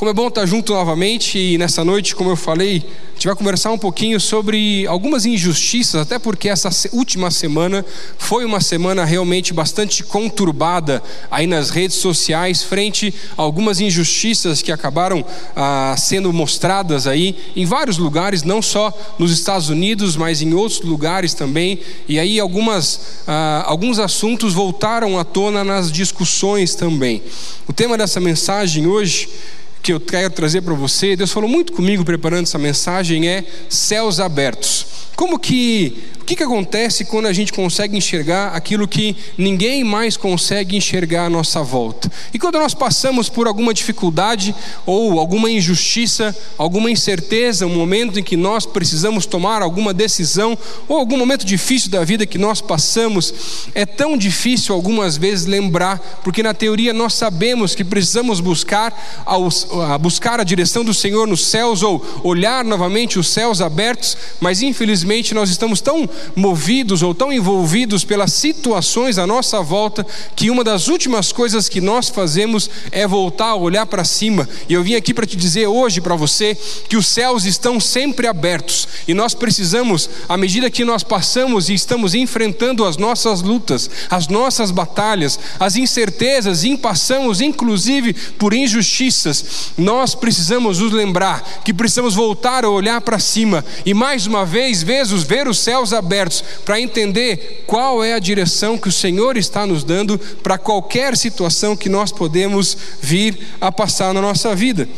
Como é bom estar junto novamente e nessa noite, como eu falei, a gente vai conversar um pouquinho sobre algumas injustiças, até porque essa última semana foi uma semana realmente bastante conturbada aí nas redes sociais, frente a algumas injustiças que acabaram ah, sendo mostradas aí em vários lugares, não só nos Estados Unidos, mas em outros lugares também. E aí algumas, ah, alguns assuntos voltaram à tona nas discussões também. O tema dessa mensagem hoje que eu quero trazer para você, Deus falou muito comigo preparando essa mensagem, é céus abertos. Como que que, que acontece quando a gente consegue enxergar aquilo que ninguém mais consegue enxergar à nossa volta? E quando nós passamos por alguma dificuldade ou alguma injustiça, alguma incerteza, um momento em que nós precisamos tomar alguma decisão ou algum momento difícil da vida que nós passamos, é tão difícil algumas vezes lembrar, porque na teoria nós sabemos que precisamos buscar, a buscar a direção do Senhor nos céus ou olhar novamente os céus abertos, mas infelizmente nós estamos tão movidos ou tão envolvidos pelas situações à nossa volta que uma das últimas coisas que nós fazemos é voltar a olhar para cima. E eu vim aqui para te dizer hoje para você que os céus estão sempre abertos e nós precisamos, à medida que nós passamos e estamos enfrentando as nossas lutas, as nossas batalhas, as incertezas, e passamos inclusive por injustiças, nós precisamos nos lembrar que precisamos voltar a olhar para cima e mais uma vez ver os céus abertos abertos para entender qual é a direção que o Senhor está nos dando para qualquer situação que nós podemos vir a passar na nossa vida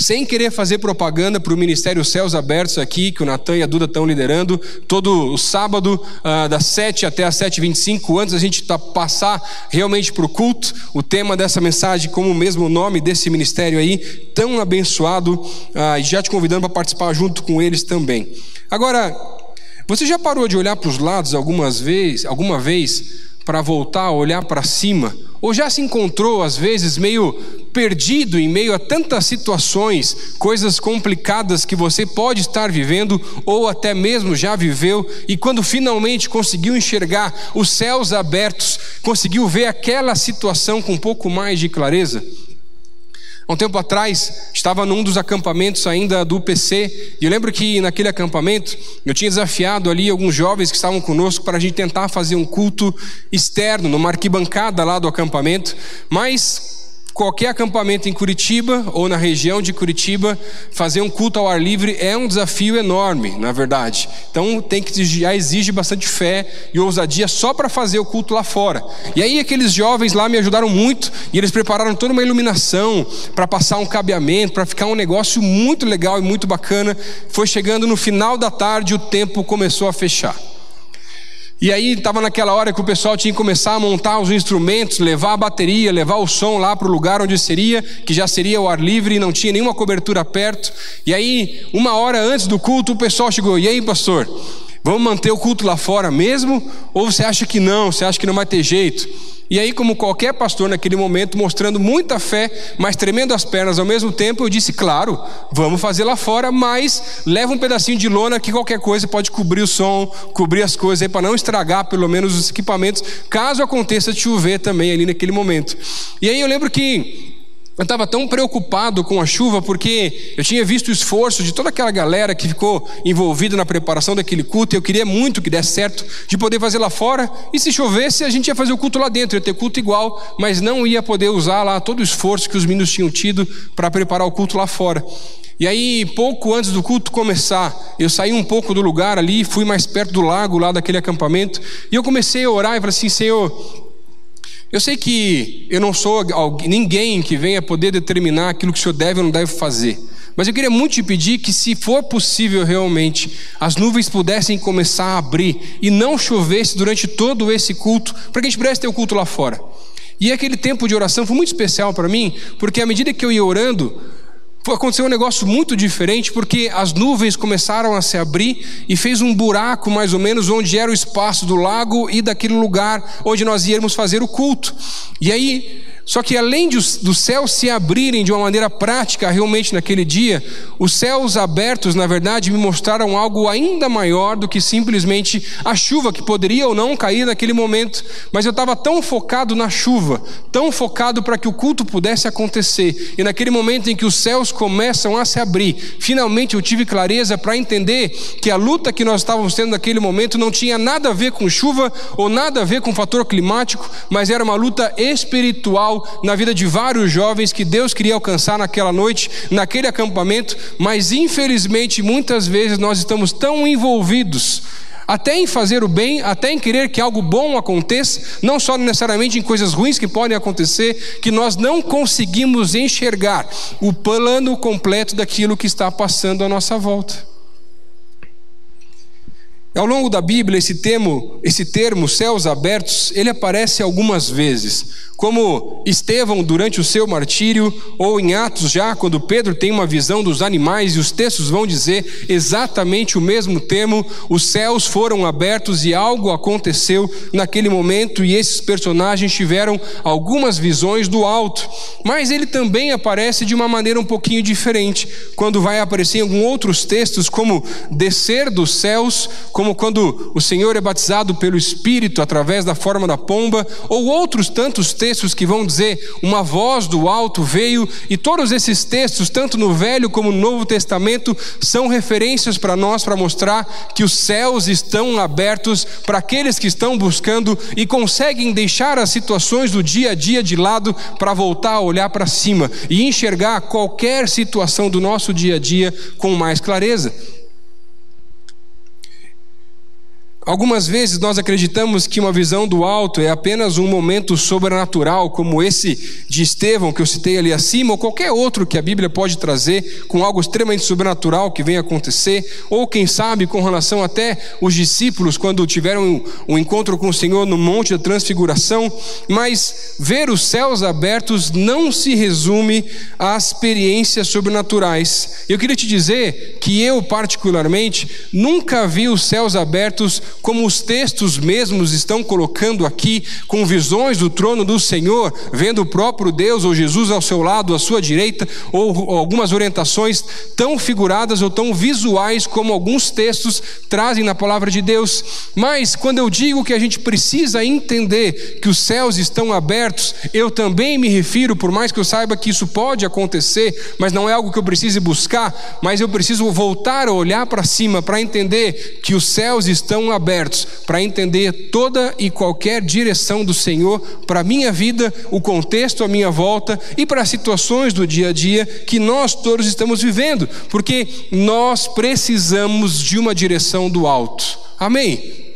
sem querer fazer propaganda para o Ministério Céus Abertos aqui, que o Natan e a Duda estão liderando, todo o sábado, ah, das 7 até as 7h25, antes da gente tá, passar realmente para o culto, o tema dessa mensagem, como o mesmo nome desse ministério aí, tão abençoado, ah, e já te convidando para participar junto com eles também. Agora, você já parou de olhar para os lados algumas vezes, alguma vez para voltar a olhar para cima? Ou já se encontrou às vezes meio perdido em meio a tantas situações, coisas complicadas que você pode estar vivendo ou até mesmo já viveu e quando finalmente conseguiu enxergar os céus abertos, conseguiu ver aquela situação com um pouco mais de clareza? Há um tempo atrás, estava num dos acampamentos ainda do PC, e eu lembro que naquele acampamento eu tinha desafiado ali alguns jovens que estavam conosco para a gente tentar fazer um culto externo, numa arquibancada lá do acampamento, mas qualquer acampamento em Curitiba ou na região de Curitiba, fazer um culto ao ar livre é um desafio enorme, na verdade. Então tem que já exige bastante fé e ousadia só para fazer o culto lá fora. E aí aqueles jovens lá me ajudaram muito e eles prepararam toda uma iluminação para passar um cabeamento, para ficar um negócio muito legal e muito bacana. Foi chegando no final da tarde, o tempo começou a fechar. E aí estava naquela hora que o pessoal tinha que começar a montar os instrumentos, levar a bateria, levar o som lá para o lugar onde seria, que já seria o ar livre e não tinha nenhuma cobertura perto. E aí, uma hora antes do culto, o pessoal chegou: E aí, pastor, vamos manter o culto lá fora mesmo? Ou você acha que não? Você acha que não vai ter jeito? E aí, como qualquer pastor naquele momento, mostrando muita fé, mas tremendo as pernas ao mesmo tempo, eu disse: claro, vamos fazer lá fora, mas leva um pedacinho de lona que qualquer coisa pode cobrir o som, cobrir as coisas aí, para não estragar pelo menos os equipamentos, caso aconteça chover também ali naquele momento. E aí eu lembro que eu estava tão preocupado com a chuva porque eu tinha visto o esforço de toda aquela galera que ficou envolvida na preparação daquele culto. E eu queria muito que desse certo de poder fazer lá fora. E se chovesse, a gente ia fazer o culto lá dentro, ia ter culto igual, mas não ia poder usar lá todo o esforço que os meninos tinham tido para preparar o culto lá fora. E aí, pouco antes do culto começar, eu saí um pouco do lugar ali, fui mais perto do lago lá daquele acampamento, e eu comecei a orar e falei assim: Senhor, eu sei que eu não sou ninguém que venha poder determinar aquilo que o Senhor deve ou não deve fazer. Mas eu queria muito te pedir que, se for possível realmente, as nuvens pudessem começar a abrir e não chovesse durante todo esse culto, para que a gente pudesse ter o culto lá fora. E aquele tempo de oração foi muito especial para mim, porque à medida que eu ia orando, aconteceu um negócio muito diferente, porque as nuvens começaram a se abrir e fez um buraco mais ou menos onde era o espaço do lago e daquele lugar onde nós íamos fazer o culto. E aí Só que além dos, céus se abrirem de uma maneira prática realmente naquele dia, os céus abertos, na verdade, me mostraram algo ainda maior do que simplesmente a chuva que poderia ou não cair naquele momento. Mas eu estava tão focado na chuva, tão focado para que o culto pudesse acontecer. E naquele momento em que os céus começam a se abrir, finalmente eu tive clareza para entender que a luta que nós estávamos tendo naquele momento não tinha nada a ver com chuva ou nada a ver com fator climático, mas era uma luta espiritual na vida de vários jovens que Deus queria alcançar naquela noite, naquele acampamento, mas infelizmente muitas vezes nós estamos tão envolvidos até em fazer o bem, até em querer que algo bom aconteça, não só necessariamente em coisas ruins que podem acontecer, que nós não conseguimos enxergar o plano completo daquilo que está passando à nossa volta. Ao longo da Bíblia, esse termo, esse termo céus abertos, ele aparece algumas vezes como Estevão durante o seu martírio, ou em Atos já, quando Pedro tem uma visão dos animais, e os textos vão dizer exatamente o mesmo termo: os céus foram abertos e algo aconteceu naquele momento, e esses personagens tiveram algumas visões do alto. Mas ele também aparece de uma maneira um pouquinho diferente, quando vai aparecer em alguns outros textos, como descer dos céus, como quando o Senhor é batizado pelo Espírito através da forma da pomba, ou outros tantos textos que vão dizer uma voz do alto veio, e todos esses textos, tanto no Velho como no Novo Testamento, são referências para nós para mostrar que os céus estão abertos para aqueles que estão buscando e conseguem deixar as situações do dia a dia de lado para voltar a olhar para cima e enxergar qualquer situação do nosso dia a dia com mais clareza. Algumas vezes nós acreditamos que uma visão do alto é apenas um momento sobrenatural, como esse de Estevão que eu citei ali acima, ou qualquer outro que a Bíblia pode trazer com algo extremamente sobrenatural que venha acontecer, ou quem sabe com relação até os discípulos quando tiveram um, encontro com o Senhor no Monte da Transfiguração. Mas ver os céus abertos não se resume a experiências sobrenaturais. Eu queria te dizer que eu, particularmente, nunca vi os céus abertos como os textos mesmos estão colocando aqui, com visões do trono do Senhor, vendo o próprio Deus ou Jesus ao seu lado, à sua direita, ou algumas orientações tão figuradas ou tão visuais como alguns textos trazem na palavra de Deus. Mas quando eu digo que a gente precisa entender que os céus estão abertos, eu também me refiro, por mais que eu saiba que isso pode acontecer, mas não é algo que eu precise buscar, mas eu preciso voltar a olhar para cima para entender que os céus estão abertos abertos para entender toda e qualquer direção do Senhor para a minha vida, o contexto à minha volta e para as situações do dia a dia que nós todos estamos vivendo, porque nós precisamos de uma direção do alto. Amém?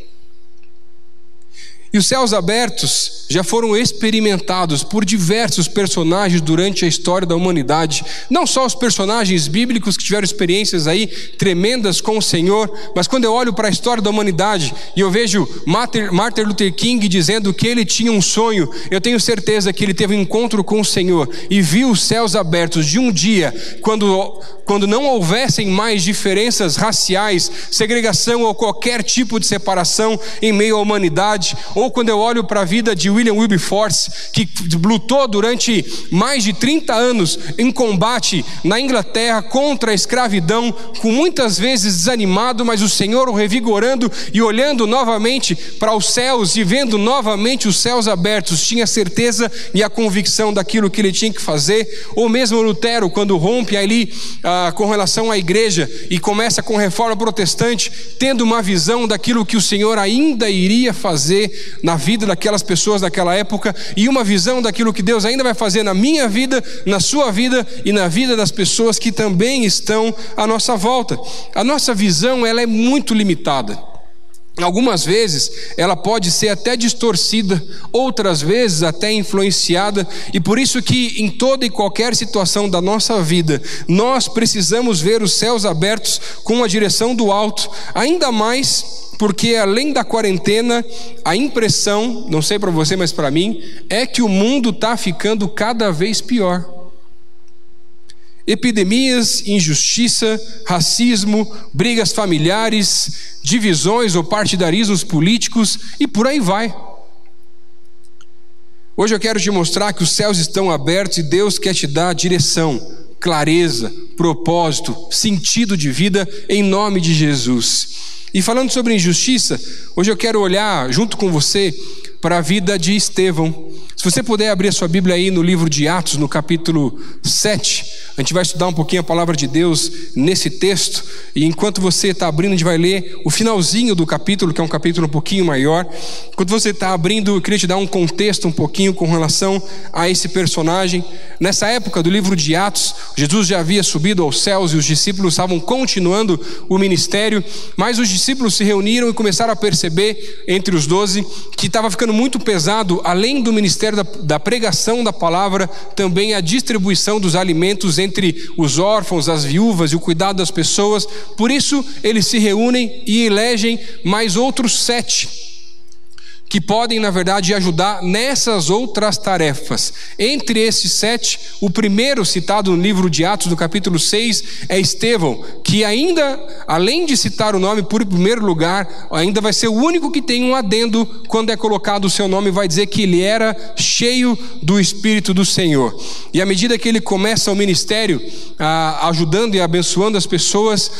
E os céus abertos já foram experimentados por diversos personagens durante a história da humanidade. Não só os personagens bíblicos que tiveram experiências aí tremendas com o Senhor, mas quando eu olho para a história da humanidade e eu vejo Martin Luther King dizendo que ele tinha um sonho, eu tenho certeza que ele teve um encontro com o Senhor e viu os céus abertos de um dia, quando, quando não houvessem mais diferenças raciais, segregação ou qualquer tipo de separação em meio à humanidade, ou quando eu olho para a vida de William Wilberforce, que lutou durante mais de 30 anos em combate na Inglaterra contra a escravidão, com muitas vezes desanimado, mas o Senhor o revigorando e olhando novamente para os céus e vendo novamente os céus abertos, tinha certeza e a convicção daquilo que ele tinha que fazer, ou mesmo Lutero, quando rompe ali ah, com relação à igreja e começa com reforma protestante, tendo uma visão daquilo que o Senhor ainda iria fazer na vida daquelas pessoas daquela época e uma visão daquilo que Deus ainda vai fazer na minha vida, na sua vida e na vida das pessoas que também estão à nossa volta. A nossa visão ela é muito limitada. Algumas vezes ela pode ser até distorcida, outras vezes até influenciada, e por isso que em toda e qualquer situação da nossa vida, nós precisamos ver os céus abertos com a direção do alto, ainda mais porque além da quarentena, a impressão, não sei para você, mas para mim, é que o mundo está ficando cada vez pior. Epidemias, injustiça, racismo, brigas familiares, divisões ou partidarismos políticos e por aí vai. Hoje eu quero te mostrar que os céus estão abertos e Deus quer te dar direção, clareza, propósito, sentido de vida em nome de Jesus. E falando sobre injustiça, hoje eu quero olhar junto com você para a vida de Estevão. Se você puder abrir a sua Bíblia aí no livro de Atos, no capítulo 7, a gente vai estudar um pouquinho a palavra de Deus nesse texto, e enquanto você está abrindo, a gente vai ler o finalzinho do capítulo, que é um capítulo um pouquinho maior. Enquanto você está abrindo, eu queria te dar um contexto um pouquinho com relação a esse personagem. Nessa época do livro de Atos, Jesus já havia subido aos céus e os discípulos estavam continuando o ministério, mas os discípulos se reuniram e começaram a perceber entre os doze que estava ficando muito pesado, além do ministério da, da pregação da palavra, também a distribuição dos alimentos entre os órfãos, as viúvas e o cuidado das pessoas. Por isso, eles se reúnem e elegem mais outros sete que podem, na verdade, ajudar nessas outras tarefas. Entre esses sete, o primeiro citado no livro de Atos, do capítulo 6, é Estevão, que ainda, além de citar o nome por primeiro lugar, ainda vai ser o único que tem um adendo quando é colocado o seu nome, vai dizer que ele era cheio do Espírito do Senhor. E à medida que ele começa o ministério, ah, ajudando e abençoando as pessoas,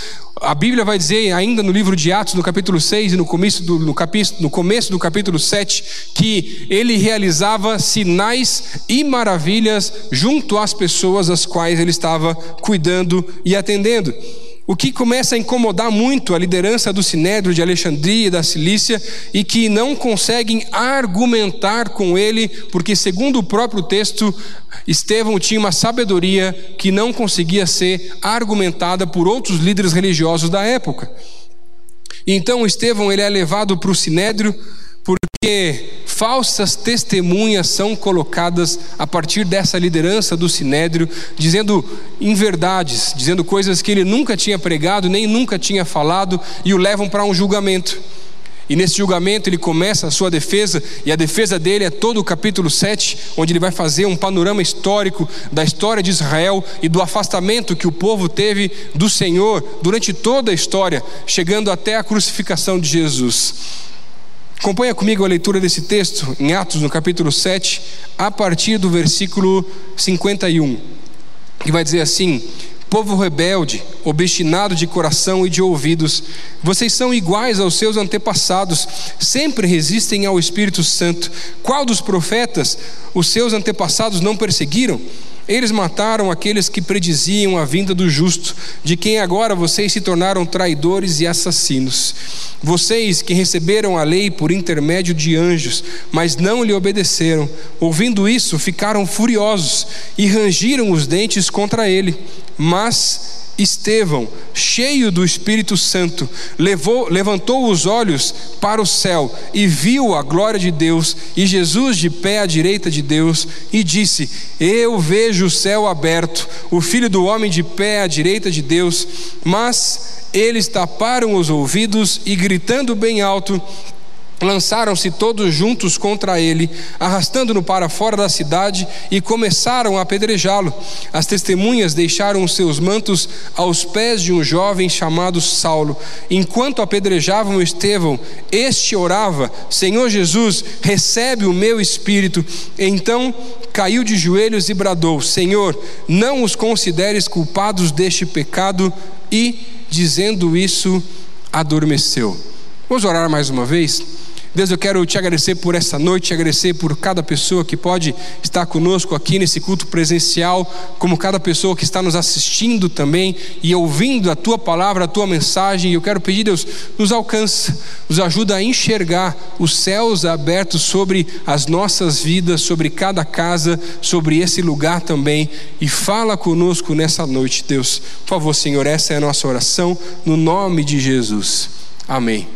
a Bíblia vai dizer, ainda no livro de Atos, no capítulo 6 e no começo do, no capítulo, no começo do capítulo 7, que ele realizava sinais e maravilhas junto às pessoas às quais ele estava cuidando e atendendo. O que começa a incomodar muito a liderança do Sinédrio de Alexandria e da Cilícia e que não conseguem argumentar com ele, porque, segundo o próprio texto, Estevão tinha uma sabedoria que não conseguia ser argumentada por outros líderes religiosos da época. Então, Estevão ele é levado para o Sinédrio porque falsas testemunhas são colocadas a partir dessa liderança do sinédrio, dizendo inverdades, dizendo coisas que ele nunca tinha pregado, nem nunca tinha falado, e o levam para um julgamento. E nesse julgamento ele começa a sua defesa, e a defesa dele é todo o capítulo 7, onde ele vai fazer um panorama histórico da história de Israel e do afastamento que o povo teve do Senhor durante toda a história, chegando até a crucificação de Jesus. Acompanha comigo a leitura desse texto em Atos, no capítulo 7, a partir do versículo 51, que vai dizer assim: Povo rebelde, obstinado de coração e de ouvidos, vocês são iguais aos seus antepassados, sempre resistem ao Espírito Santo. Qual dos profetas os seus antepassados não perseguiram? Eles mataram aqueles que prediziam a vinda do justo, de quem agora vocês se tornaram traidores e assassinos. Vocês que receberam a lei por intermédio de anjos, mas não lhe obedeceram, ouvindo isso, ficaram furiosos e rangiram os dentes contra ele. Mas Estevão, cheio do Espírito Santo, levou, levantou os olhos para o céu e viu a glória de Deus e Jesus de pé à direita de Deus e disse: Eu vejo o céu aberto, o filho do homem de pé à direita de Deus. Mas eles taparam os ouvidos e, gritando bem alto, lançaram-se todos juntos contra ele, arrastando-no para fora da cidade e começaram a apedrejá-lo. As testemunhas deixaram os seus mantos aos pés de um jovem chamado Saulo. Enquanto apedrejavam Estevão, este orava: Senhor Jesus, recebe o meu espírito. Então caiu de joelhos e bradou: Senhor, não os consideres culpados deste pecado. E, dizendo isso, adormeceu. Vamos orar mais uma vez? Deus, eu quero te agradecer por essa noite, te agradecer por cada pessoa que pode estar conosco aqui nesse culto presencial, como cada pessoa que está nos assistindo também e ouvindo a tua palavra, a tua mensagem. Eu quero pedir, Deus, nos alcança, nos ajuda a enxergar os céus abertos sobre as nossas vidas, sobre cada casa, sobre esse lugar também. E fala conosco nessa noite, Deus. Por favor, Senhor, essa é a nossa oração, no nome de Jesus. Amém.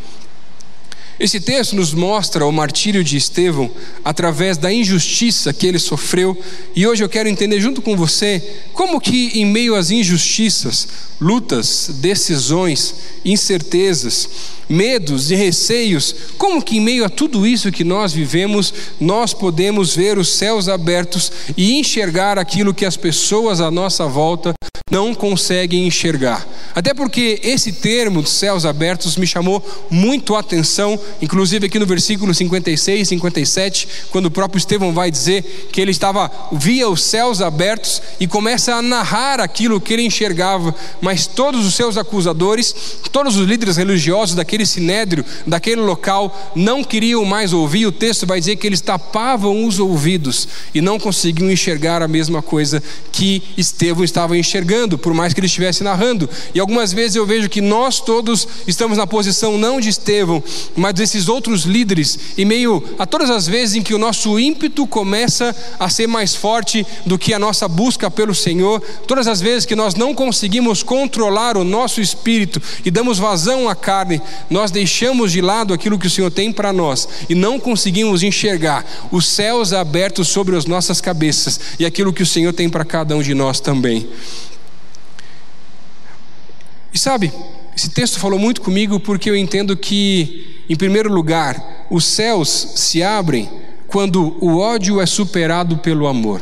Esse texto nos mostra o martírio de Estevão através da injustiça que ele sofreu, e hoje eu quero entender junto com você como que em meio às injustiças, lutas, decisões, incertezas, medos e receios, como que em meio a tudo isso que nós vivemos, nós podemos ver os céus abertos e enxergar aquilo que as pessoas à nossa volta não conseguem enxergar. Até porque esse termo dos céus abertos me chamou muito a atenção, inclusive aqui no versículo 56, 57, quando o próprio Estevão vai dizer que ele estava via os céus abertos e começa a narrar aquilo que ele enxergava, mas todos os seus acusadores, todos os líderes religiosos daquele sinédrio, daquele local, não queriam mais ouvir. O texto vai dizer que eles tapavam os ouvidos e não conseguiam enxergar a mesma coisa que Estevão estava enxergando por mais que ele estivesse narrando. E algumas vezes eu vejo que nós todos estamos na posição não de Estevão, mas desses outros líderes, e meio a todas as vezes em que o nosso ímpeto começa a ser mais forte do que a nossa busca pelo Senhor, todas as vezes que nós não conseguimos controlar o nosso espírito e damos vazão à carne, nós deixamos de lado aquilo que o Senhor tem para nós e não conseguimos enxergar os céus abertos sobre as nossas cabeças e aquilo que o Senhor tem para cada um de nós também. E sabe, esse texto falou muito comigo porque eu entendo que, em primeiro lugar, os céus se abrem quando o ódio é superado pelo amor.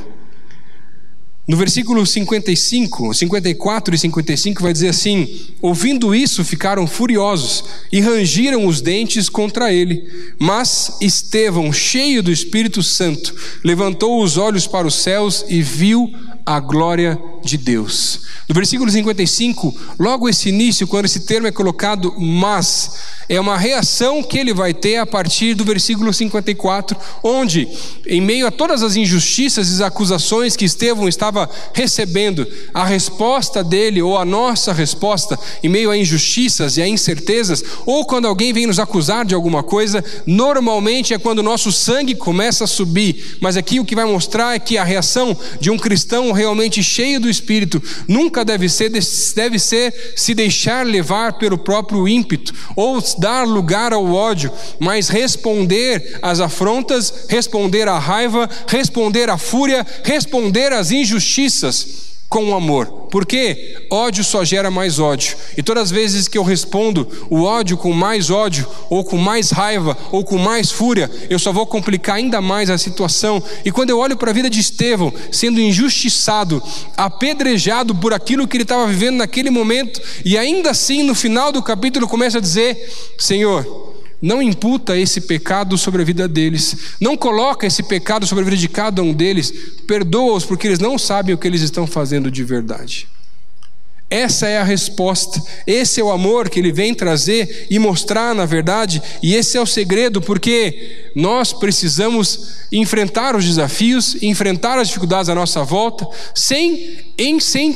No versículo 55, 54 e 55 vai dizer assim: Ouvindo isso, ficaram furiosos e rangiram os dentes contra ele. Mas Estevão, cheio do Espírito Santo, levantou os olhos para os céus e viu a glória de Deus. No versículo 55, logo esse início, quando esse termo é colocado, mas, é uma reação que ele vai ter a partir do versículo 54, onde, em meio a todas as injustiças e acusações que Estevão estava recebendo, a resposta dele, ou a nossa resposta, em meio a injustiças e a incertezas, ou quando alguém vem nos acusar de alguma coisa, normalmente é quando o nosso sangue começa a subir, mas aqui o que vai mostrar é que a reação de um cristão realmente cheio do Espírito nunca deve ser, deve ser se deixar levar pelo próprio ímpeto, ou dar lugar ao ódio, mas responder às afrontas, responder à raiva, responder à fúria, responder às injustiças com amor. Porque ódio só gera mais ódio. E todas as vezes que eu respondo o ódio com mais ódio, ou com mais raiva, ou com mais fúria, eu só vou complicar ainda mais a situação. E quando eu olho para a vida de Estevão, sendo injustiçado, apedrejado por aquilo que ele estava vivendo naquele momento, e ainda assim no final do capítulo começa a dizer: Senhor, não imputa esse pecado sobre a vida deles, não coloca esse pecado sobre a vida de cada um deles, perdoa-os porque eles não sabem o que eles estão fazendo de verdade. Essa é a resposta, esse é o amor que ele vem trazer e mostrar, na verdade, e esse é o segredo, porque nós precisamos enfrentar os desafios, enfrentar as dificuldades à nossa volta, sem,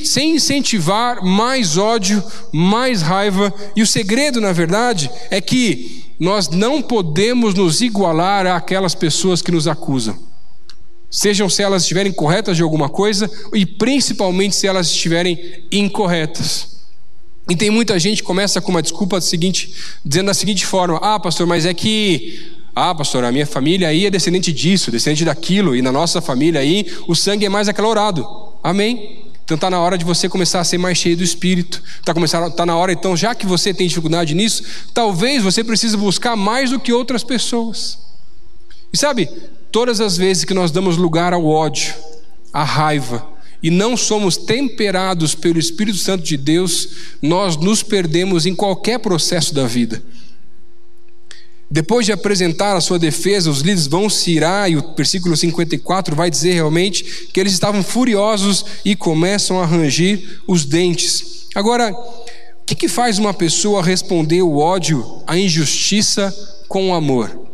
sem incentivar mais ódio, mais raiva, e o segredo, na verdade, é que nós não podemos nos igualar àquelas pessoas que nos acusam. Sejam se elas estiverem corretas de alguma coisa e principalmente se elas estiverem incorretas. E tem muita gente que começa com uma desculpa seguinte, dizendo da seguinte forma: "Ah, pastor, mas é que ah, pastor, a minha família aí é descendente disso, descendente daquilo, e na nossa família aí o sangue é mais acalorado. Amém? Então está na hora de você começar a ser mais cheio do Espírito. Está tá na hora, então, já que você tem dificuldade nisso, talvez você precise buscar mais do que outras pessoas. E sabe, todas as vezes que nós damos lugar ao ódio, à raiva, e não somos temperados pelo Espírito Santo de Deus, nós nos perdemos em qualquer processo da vida. Depois de apresentar a sua defesa, os líderes vão se irar, e o versículo 54 vai dizer realmente que eles estavam furiosos e começam a rangir os dentes. Agora, o que, que faz uma pessoa responder o ódio, a injustiça com o amor?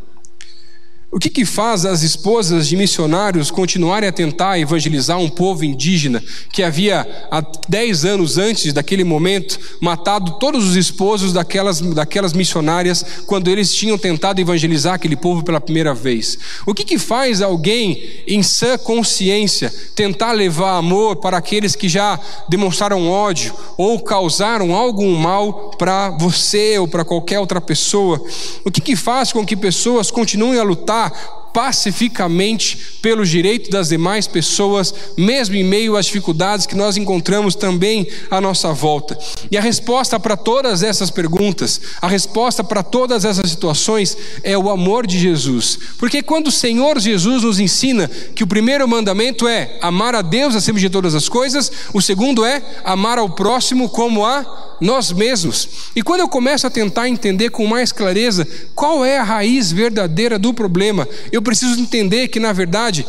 O que, que faz as esposas de missionários continuarem a tentar evangelizar um povo indígena que havia, há dez anos antes daquele momento, matado todos os esposos daquelas, daquelas missionárias quando eles tinham tentado evangelizar aquele povo pela primeira vez? O que, que faz alguém em sã consciência tentar levar amor para aqueles que já demonstraram ódio ou causaram algum mal para você ou para qualquer outra pessoa? O que, que faz com que pessoas continuem a lutar? lá pacificamente pelos direitos das demais pessoas, mesmo em meio às dificuldades que nós encontramos também à nossa volta. E a resposta para todas essas perguntas, a resposta para todas essas situações é o amor de Jesus. Porque quando o Senhor Jesus nos ensina que o primeiro mandamento é amar a Deus acima de todas as coisas, o segundo é amar ao próximo como a nós mesmos. E quando eu começo a tentar entender com mais clareza qual é a raiz verdadeira do problema, eu preciso entender que, na verdade,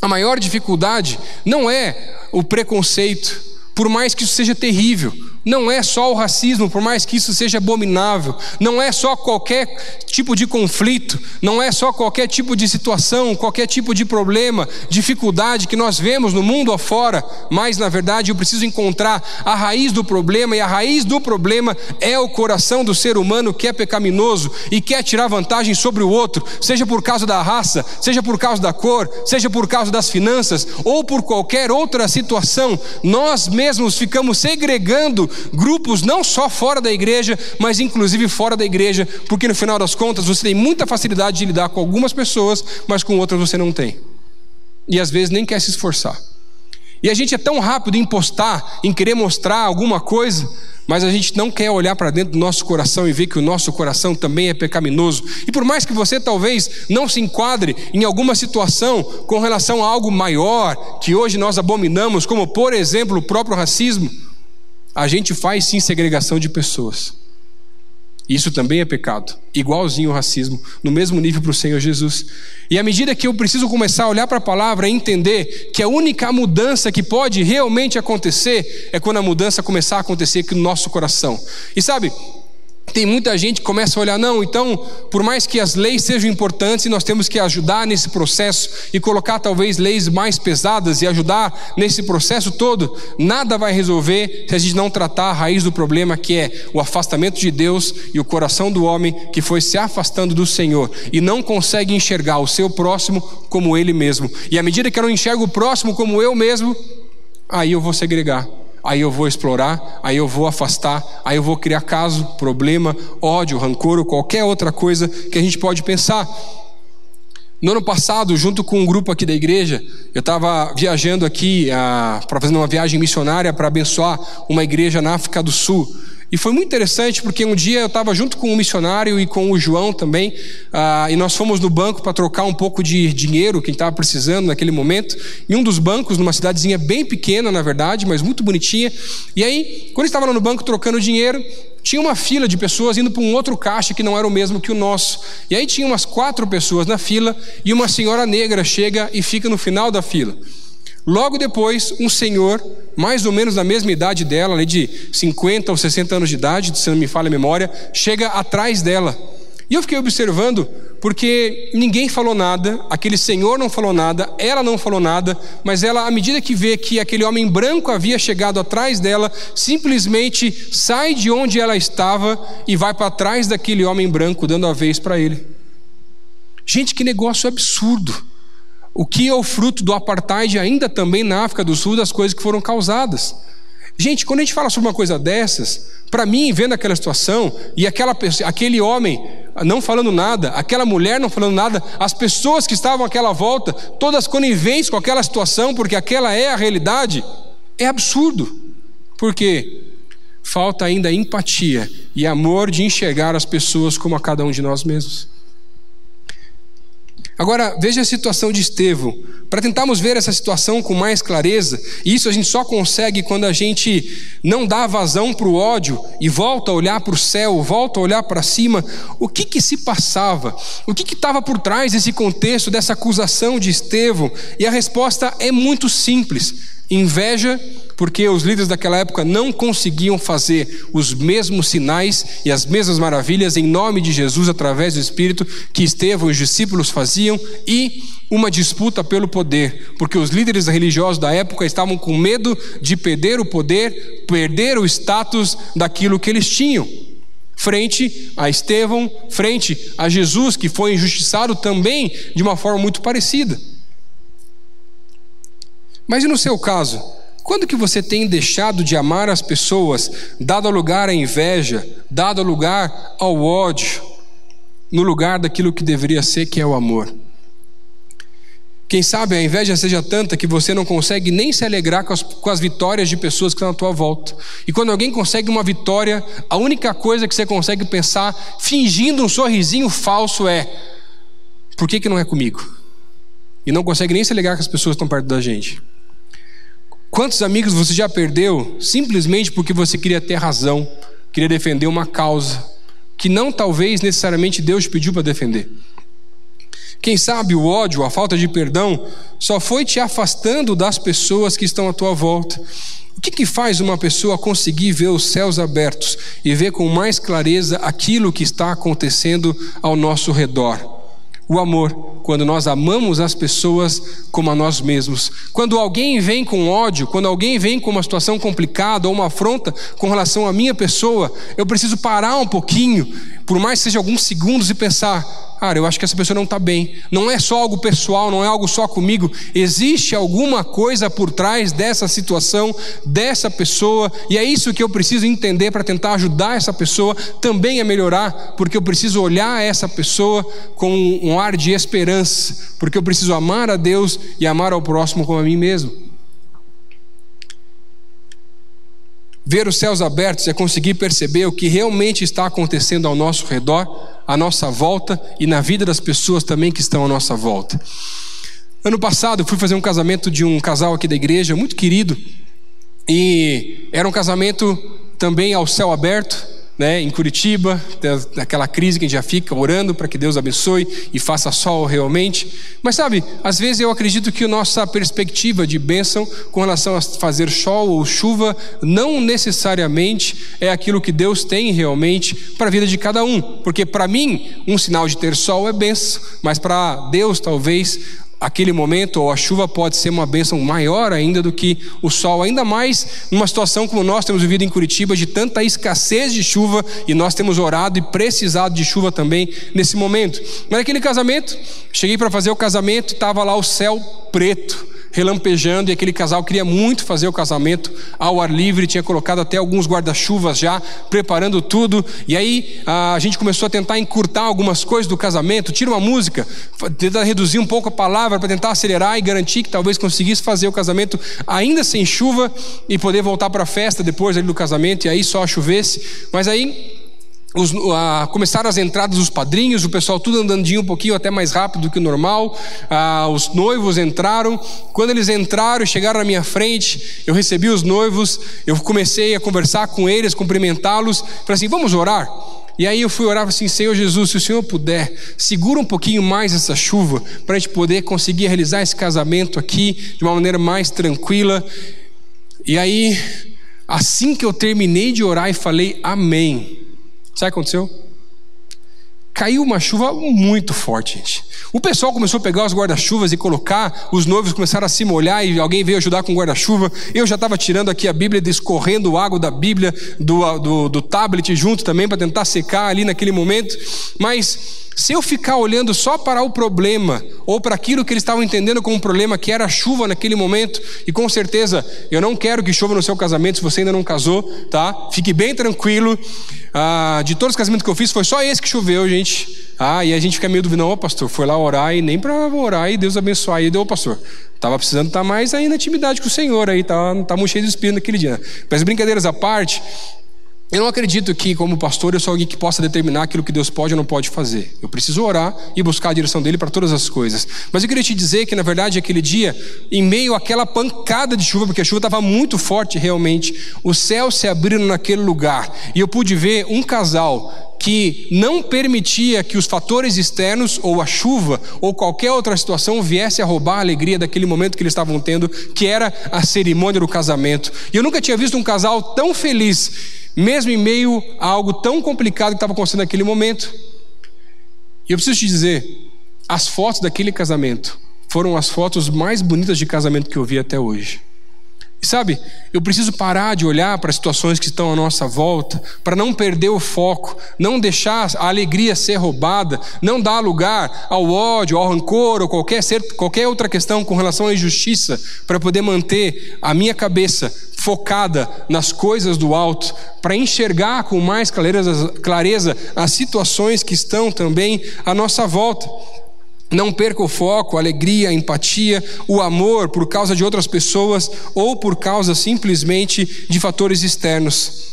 a maior dificuldade não é o preconceito, por mais que isso seja terrível, não é só o racismo, por mais que isso seja abominável, não é só qualquer tipo de conflito, não é só qualquer tipo de situação, qualquer tipo de problema, dificuldade que nós vemos no mundo afora, mas na verdade eu preciso encontrar a raiz do problema, e a raiz do problema é o coração do ser humano que é pecaminoso e quer tirar vantagem sobre o outro, seja por causa da raça, seja por causa da cor, seja por causa das finanças ou por qualquer outra situação, nós mesmos ficamos segregando grupos não só fora da igreja, mas inclusive fora da igreja, porque no final das contas você tem muita facilidade de lidar com algumas pessoas, mas com outras você não tem. E às vezes nem quer se esforçar. E a gente é tão rápido em postar, em querer mostrar alguma coisa, mas a gente não quer olhar para dentro do nosso coração e ver que o nosso coração também é pecaminoso. E por mais que você talvez não se enquadre em alguma situação com relação a algo maior que hoje nós abominamos, como por exemplo o próprio racismo, a gente faz sim segregação de pessoas. Isso também é pecado, igualzinho o racismo, no mesmo nível para o Senhor Jesus. E à medida que eu preciso começar a olhar para a palavra e entender que a única mudança que pode realmente acontecer é quando a mudança começar a acontecer aqui no nosso coração. E sabe, tem muita gente que começa a olhar, não, então, por mais que as leis sejam importantes, nós temos que ajudar nesse processo e colocar talvez leis mais pesadas e ajudar nesse processo todo, nada vai resolver se a gente não tratar a raiz do problema, que é o afastamento de Deus e o coração do homem que foi se afastando do Senhor e não consegue enxergar o seu próximo como ele mesmo. E à medida que eu não enxergo o próximo como eu mesmo, aí eu vou segregar aí eu vou explorar, aí eu vou afastar, aí eu vou criar caso, problema, ódio, rancor ou qualquer outra coisa que a gente pode pensar. No ano passado, junto com um grupo aqui da igreja, eu estava viajando aqui ah, para fazer uma viagem missionária para abençoar uma igreja na África do Sul. E foi muito interessante porque um dia eu estava junto com um missionário e com o João também, ah, e nós fomos no banco para trocar um pouco de dinheiro, quem estava precisando naquele momento, em um dos bancos, numa cidadezinha bem pequena, na verdade, mas muito bonitinha. E aí, quando estava lá no banco trocando dinheiro, tinha uma fila de pessoas indo para um outro caixa que não era o mesmo que o nosso. E aí tinha umas quatro pessoas na fila e uma senhora negra chega e fica no final da fila. Logo depois, um senhor, mais ou menos da mesma idade dela, ali de 50 ou 60 anos de idade, se não me falha a memória, chega atrás dela. E eu fiquei observando, porque ninguém falou nada, aquele senhor não falou nada, ela não falou nada, mas ela, à medida que vê que aquele homem branco havia chegado atrás dela, simplesmente sai de onde ela estava e vai para trás daquele homem branco, dando a vez para ele. Gente, que negócio absurdo. O que é o fruto do apartheid ainda também na África do Sul, das coisas que foram causadas. Gente, quando a gente fala sobre uma coisa dessas, para mim, vendo aquela situação, e aquela, aquele homem não falando nada, aquela mulher não falando nada, as pessoas que estavam àquela volta, todas coniventes com aquela situação, porque aquela é a realidade, é absurdo. Por quê? Falta ainda empatia e amor de enxergar as pessoas como a cada um de nós mesmos. Agora, veja a situação de Estevão. Para tentarmos ver essa situação com mais clareza, e isso a gente só consegue quando a gente não dá vazão para o ódio e volta a olhar para o céu, volta a olhar para cima, o que que se passava? O que estava por trás desse contexto, dessa acusação de Estevão? E a resposta é muito simples: inveja porque os líderes daquela época não conseguiam fazer os mesmos sinais e as mesmas maravilhas em nome de Jesus através do Espírito que Estevão e os discípulos faziam e uma disputa pelo poder, porque os líderes religiosos da época estavam com medo de perder o poder, perder o status daquilo que eles tinham. Frente a Estevão, frente a Jesus, que foi injustiçado também de uma forma muito parecida. Mas e no seu caso? Quando que você tem deixado de amar as pessoas, dado lugar à inveja, dado lugar ao ódio, no lugar daquilo que deveria ser, que é o amor? Quem sabe a inveja seja tanta que você não consegue nem se alegrar com as, com as, vitórias de pessoas que estão à tua volta. E quando alguém consegue uma vitória, a única coisa que você consegue pensar, fingindo um sorrisinho falso, é: por que, que não é comigo? E não consegue nem se alegrar com as pessoas que estão perto da gente. Quantos amigos você já perdeu simplesmente porque você queria ter razão, queria defender uma causa que não talvez necessariamente Deus pediu para defender? Quem sabe o ódio, a falta de perdão, só foi te afastando das pessoas que estão à tua volta. O que, que faz uma pessoa conseguir ver os céus abertos e ver com mais clareza aquilo que está acontecendo ao nosso redor? O amor, quando nós amamos as pessoas como a nós mesmos. Quando alguém vem com ódio, quando alguém vem com uma situação complicada ou uma afronta com relação à minha pessoa, eu preciso parar um pouquinho, por mais que seja alguns segundos, e pensar: cara, eu acho que essa pessoa não está bem. Não é só algo pessoal, não é algo só comigo. Existe alguma coisa por trás dessa situação, dessa pessoa, e é isso que eu preciso entender para tentar ajudar essa pessoa também a melhorar, porque eu preciso olhar essa pessoa com um ar de esperança, porque eu preciso amar a Deus e amar ao próximo como a mim mesmo. Ver os céus abertos é conseguir perceber o que realmente está acontecendo ao nosso redor, à nossa volta e na vida das pessoas também que estão à nossa volta. Ano passado fui fazer um casamento de um casal aqui da igreja, muito querido, e era um casamento também ao céu aberto, né, em Curitiba, aquela crise que a gente já fica orando para que Deus abençoe e faça sol realmente. Mas sabe, às vezes eu acredito que a nossa perspectiva de bênção com relação a fazer sol ou chuva não necessariamente é aquilo que Deus tem realmente para a vida de cada um. Porque para mim, um sinal de ter sol é bênção, mas para Deus talvez aquele momento, ou a chuva pode ser uma bênção maior ainda do que o sol, ainda mais numa situação como nós temos vivido em Curitiba, de tanta escassez de chuva, e nós temos orado e precisado de chuva também nesse momento. Mas aquele casamento, cheguei para fazer o casamento, estava lá o céu preto relampejando e aquele casal queria muito fazer o casamento ao ar livre, tinha colocado até alguns guarda-chuvas já, preparando tudo. E aí a gente começou a tentar encurtar algumas coisas do casamento, tira uma música, tentar reduzir um pouco a palavra para tentar acelerar e garantir que talvez conseguisse fazer o casamento ainda sem chuva e poder voltar para a festa depois ali do casamento e aí só chovesse. Mas aí os, começaram as entradas dos padrinhos, o pessoal tudo andandinho um pouquinho até mais rápido do que o normal. Ah, os noivos entraram. Quando eles entraram e chegaram na minha frente, eu recebi os noivos, eu comecei a conversar com eles, cumprimentá-los. Falei assim: vamos orar. E aí eu fui orar assim: Senhor Jesus, se o Senhor puder, segura um pouquinho mais essa chuva para a gente poder conseguir realizar esse casamento aqui de uma maneira mais tranquila. E aí, assim que eu terminei de orar e falei Amém. Sabe o que aconteceu? Caiu uma chuva muito forte, gente. O pessoal começou a pegar os guarda-chuvas e colocar, os noivos começaram a se molhar e alguém veio ajudar com o guarda-chuva. Eu já estava tirando aqui a Bíblia, descorrendo água da Bíblia, do, do, do tablet junto também, para tentar secar ali naquele momento. Mas se eu ficar olhando só para o problema, ou para aquilo que eles estavam entendendo como um problema, que era a chuva naquele momento, e com certeza eu não quero que chova no seu casamento se você ainda não casou, tá? Fique bem tranquilo. Ah, de todos os casamentos que eu fiz, foi só esse que choveu, gente. Ah, e a gente fica meio duvidando, ô pastor, foi lá orar e nem para orar e Deus abençoar. E deu, pastor, estava precisando estar tá mais aí na intimidade com o Senhor, aí tá, tá muito cheio de espírito naquele dia. Mas brincadeiras à parte, eu não acredito que, como pastor, eu sou alguém que possa determinar aquilo que Deus pode ou não pode fazer. Eu preciso orar e buscar a direção dele para todas as coisas. Mas eu queria te dizer que, na verdade, aquele dia, em meio àquela pancada de chuva, porque a chuva estava muito forte realmente, os céus se abriram naquele lugar e eu pude ver um casal que não permitia que os fatores externos, ou a chuva, ou qualquer outra situação viesse a roubar a alegria daquele momento que eles estavam tendo, que era a cerimônia do casamento. E eu nunca tinha visto um casal tão feliz mesmo em meio a algo tão complicado que estava acontecendo naquele momento. E eu preciso te dizer, as fotos daquele casamento foram as fotos mais bonitas de casamento que eu vi até hoje. E sabe, eu preciso parar de olhar para as situações que estão à nossa volta, para não perder o foco, não deixar a alegria ser roubada, não dar lugar ao ódio, ao rancor ou qualquer, qualquer outra questão com relação à injustiça, para poder manter a minha cabeça focada nas coisas do alto, para enxergar com mais clareza, clareza as situações que estão também à nossa volta. Não perca o foco, a alegria, a empatia, o amor por causa de outras pessoas ou por causa simplesmente de fatores externos.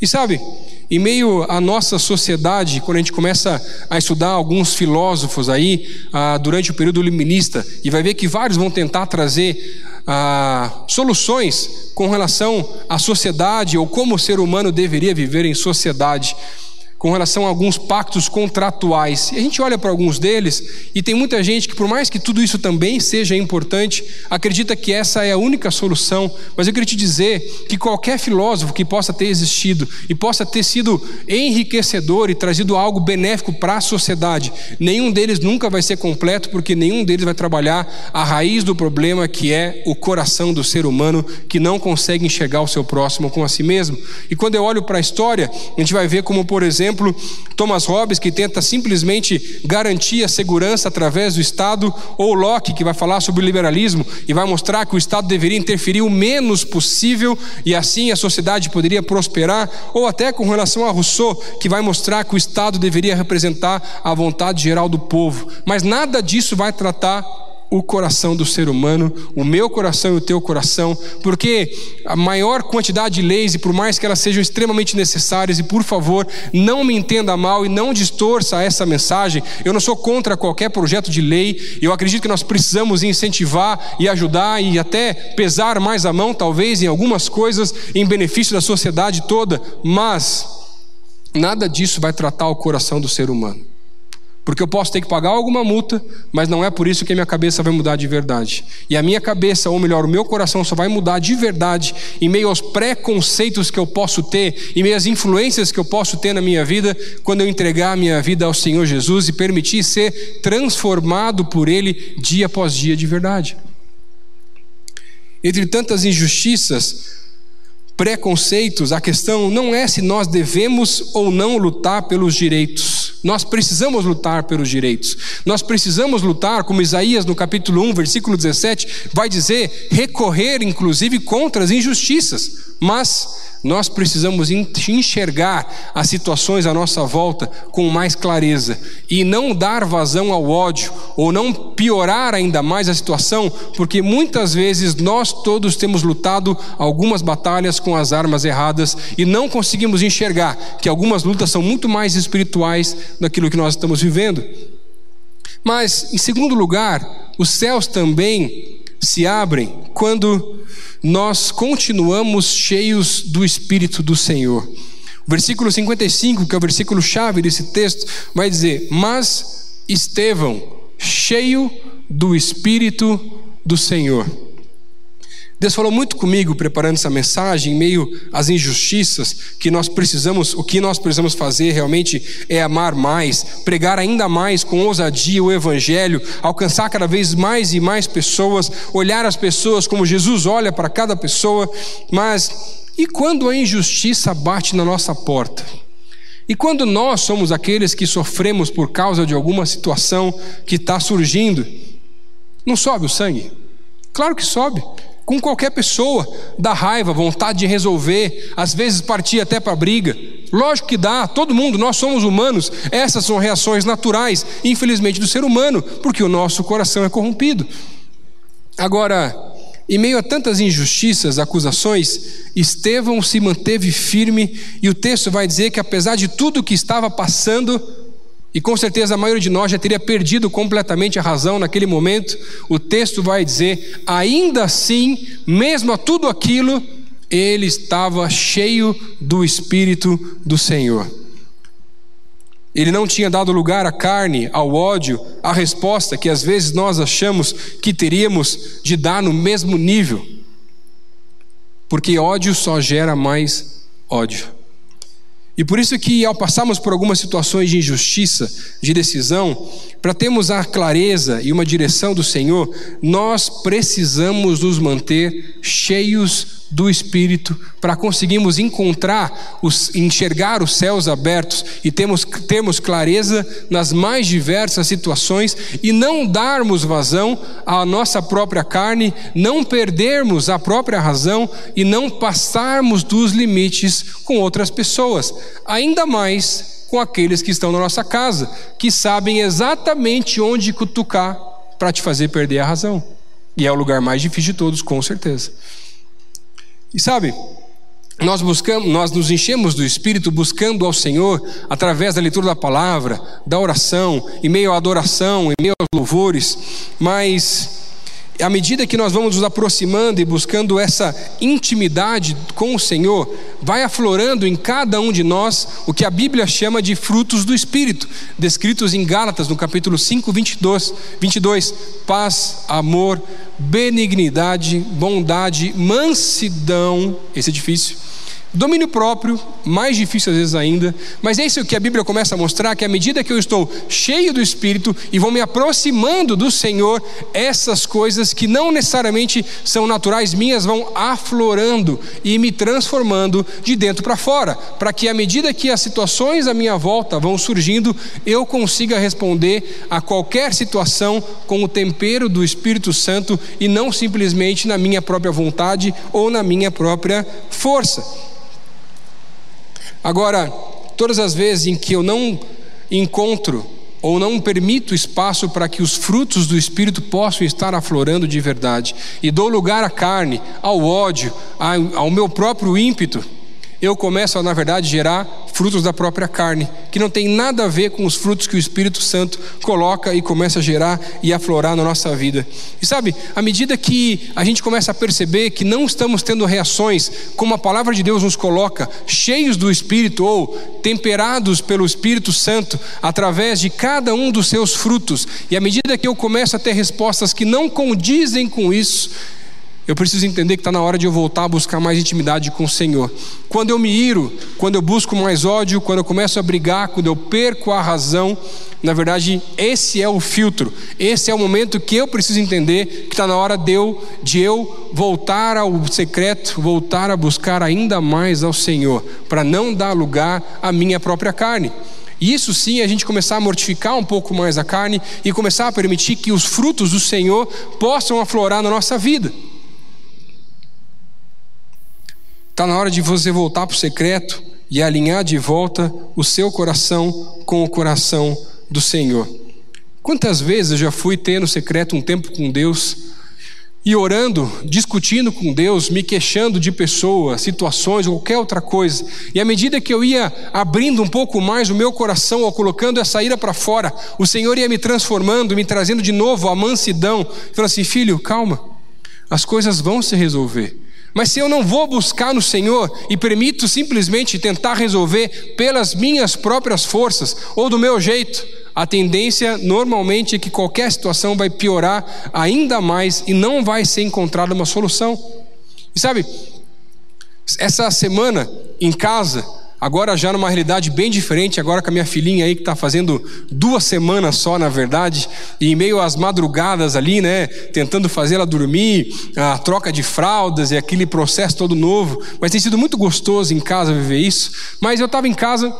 E sabe, em meio à nossa sociedade, quando a gente começa a estudar alguns filósofos aí, ah, durante o período iluminista, e vai ver que vários vão tentar trazer ah, soluções com relação à sociedade ou como o ser humano deveria viver em sociedade com relação a alguns pactos contratuais. E a gente olha para alguns deles e tem muita gente que, por mais que tudo isso também seja importante, acredita que essa é a única solução. Mas eu queria te dizer que qualquer filósofo que possa ter existido e possa ter sido enriquecedor e trazido algo benéfico para a sociedade, nenhum deles nunca vai ser completo, porque nenhum deles vai trabalhar a raiz do problema que é o coração do ser humano que não consegue enxergar o seu próximo com a si mesmo. E quando eu olho para a história, a gente vai ver como, por exemplo, exemplo, Thomas Hobbes, que tenta simplesmente garantir a segurança através do Estado, ou Locke, que vai falar sobre o liberalismo e vai mostrar que o Estado deveria interferir o menos possível e assim a sociedade poderia prosperar, ou até com relação a Rousseau, que vai mostrar que o Estado deveria representar a vontade geral do povo. Mas nada disso vai tratar o coração do ser humano, o meu coração e o teu coração, porque a maior quantidade de leis, e por mais que elas sejam extremamente necessárias, e por favor, não me entenda mal e não distorça essa mensagem, eu não sou contra qualquer projeto de lei, eu acredito que nós precisamos incentivar e ajudar e até pesar mais a mão, talvez, em algumas coisas, em benefício da sociedade toda, mas nada disso vai tratar o coração do ser humano. Porque eu posso ter que pagar alguma multa, mas não é por isso que a minha cabeça vai mudar de verdade. E a minha cabeça, ou melhor, o meu coração só vai mudar de verdade em meio aos preconceitos que eu posso ter, em meio às influências que eu posso ter na minha vida, quando eu entregar a minha vida ao Senhor Jesus e permitir ser transformado por Ele dia após dia de verdade. Entre tantas injustiças, preconceitos, a questão não é se nós devemos ou não lutar pelos direitos. Nós precisamos lutar pelos direitos. Nós precisamos lutar, como Isaías no capítulo 1, versículo 17, vai dizer, recorrer inclusive contra as injustiças. Mas nós precisamos enxergar as situações à nossa volta com mais clareza e não dar vazão ao ódio ou não piorar ainda mais a situação, porque muitas vezes nós todos temos lutado algumas batalhas com as armas erradas e não conseguimos enxergar que algumas lutas são muito mais espirituais daquilo que nós estamos vivendo. Mas, em segundo lugar, os céus também se abrem quando nós continuamos cheios do Espírito do Senhor. O versículo 55, que é o versículo chave desse texto, vai dizer: Mas Estevão, cheio do Espírito do Senhor. Deus falou muito comigo preparando essa mensagem, em meio às injustiças que nós precisamos, o que nós precisamos fazer realmente é amar mais, pregar ainda mais com ousadia o evangelho, alcançar cada vez mais e mais pessoas, olhar as pessoas como Jesus olha para cada pessoa, mas e quando a injustiça bate na nossa porta? E quando nós somos aqueles que sofremos por causa de alguma situação que está surgindo, não sobe o sangue? Claro que sobe com qualquer pessoa, dá raiva, vontade de resolver, às vezes partir até para briga. Lógico que dá, todo mundo, nós somos humanos, essas são reações naturais, infelizmente, do ser humano, porque o nosso coração é corrompido. Agora, em meio a tantas injustiças, acusações, Estevão se manteve firme, e o texto vai dizer que apesar de tudo que estava passando, e com certeza a maioria de nós já teria perdido completamente a razão naquele momento. O texto vai dizer: ainda assim, mesmo a tudo aquilo, ele estava cheio do Espírito do Senhor. Ele não tinha dado lugar à carne, ao ódio, à resposta que às vezes nós achamos que teríamos de dar no mesmo nível. Porque ódio só gera mais ódio. E por isso que ao passarmos por algumas situações de injustiça, de decisão, para termos a clareza e uma direção do Senhor, nós precisamos nos manter cheios do Espírito para conseguirmos encontrar, os, enxergar os céus abertos e termos, termos clareza nas mais diversas situações e não darmos vazão à nossa própria carne, não perdermos a própria razão e não passarmos dos limites com outras pessoas. Ainda mais com aqueles que estão na nossa casa, que sabem exatamente onde cutucar para te fazer perder a razão. E é o lugar mais difícil de todos, com certeza. E sabe, nós buscamos, nós nos enchemos do Espírito buscando ao Senhor através da leitura da palavra, da oração, em meio à adoração, em meio aos louvores, mas à medida que nós vamos nos aproximando e buscando essa intimidade com o Senhor, vai aflorando em cada um de nós o que a Bíblia chama de frutos do Espírito, descritos em Gálatas, no capítulo 5, 22, 22 paz, amor, benignidade, bondade, mansidão, esse é difícil Domínio próprio, mais difícil às vezes ainda, mas é isso que a Bíblia começa a mostrar: que à medida que eu estou cheio do Espírito e vou me aproximando do Senhor, essas coisas que não necessariamente são naturais minhas vão aflorando e me transformando de dentro para fora, para que à medida que as situações à minha volta vão surgindo, eu consiga responder a qualquer situação com o tempero do Espírito Santo e não simplesmente na minha própria vontade ou na minha própria força. Agora, todas as vezes em que eu não encontro ou não permito espaço para que os frutos do Espírito possam estar aflorando de verdade, e dou lugar à carne, ao ódio, ao meu próprio ímpeto, eu começo a, na verdade, gerar frutos da própria carne, que não tem nada a ver com os frutos que o Espírito Santo coloca e começa a gerar e aflorar na nossa vida. E sabe, à medida que a gente começa a perceber que não estamos tendo reações como a palavra de Deus nos coloca, cheios do Espírito ou temperados pelo Espírito Santo através de cada um dos seus frutos, e à medida que eu começo a ter respostas que não condizem com isso, eu preciso entender que está na hora de eu voltar a buscar mais intimidade com o Senhor. Quando eu me iro, quando eu busco mais ódio, quando eu começo a brigar, quando eu perco a razão, na verdade, esse é o filtro. Esse é o momento que eu preciso entender que está na hora de eu, de eu voltar ao secreto, voltar a buscar ainda mais ao Senhor, para não dar lugar à minha própria carne. Isso sim, a gente começar a mortificar um pouco mais a carne e começar a permitir que os frutos do Senhor possam aflorar na nossa vida. Está na hora de você voltar para o secreto e alinhar de volta o seu coração com o coração do Senhor. Quantas vezes eu já fui ter no secreto um tempo com Deus e orando, discutindo com Deus, me queixando de pessoas, situações qualquer outra coisa, e à medida que eu ia abrindo um pouco mais o meu coração, ou colocando essa ira para fora, o Senhor ia me transformando, me trazendo de novo a mansidão, falando assim: filho, calma, as coisas vão se resolver. Mas se eu não vou buscar no Senhor e permito simplesmente tentar resolver pelas minhas próprias forças ou do meu jeito, a tendência normalmente é que qualquer situação vai piorar ainda mais e não vai ser encontrada uma solução. E sabe, essa semana em casa, Agora já numa realidade bem diferente, agora com a minha filhinha aí que está fazendo duas semanas só, na verdade, e em meio às madrugadas ali, né, tentando fazer ela dormir, a troca de fraldas e aquele processo todo novo. Mas tem sido muito gostoso em casa viver isso. Mas eu estava em casa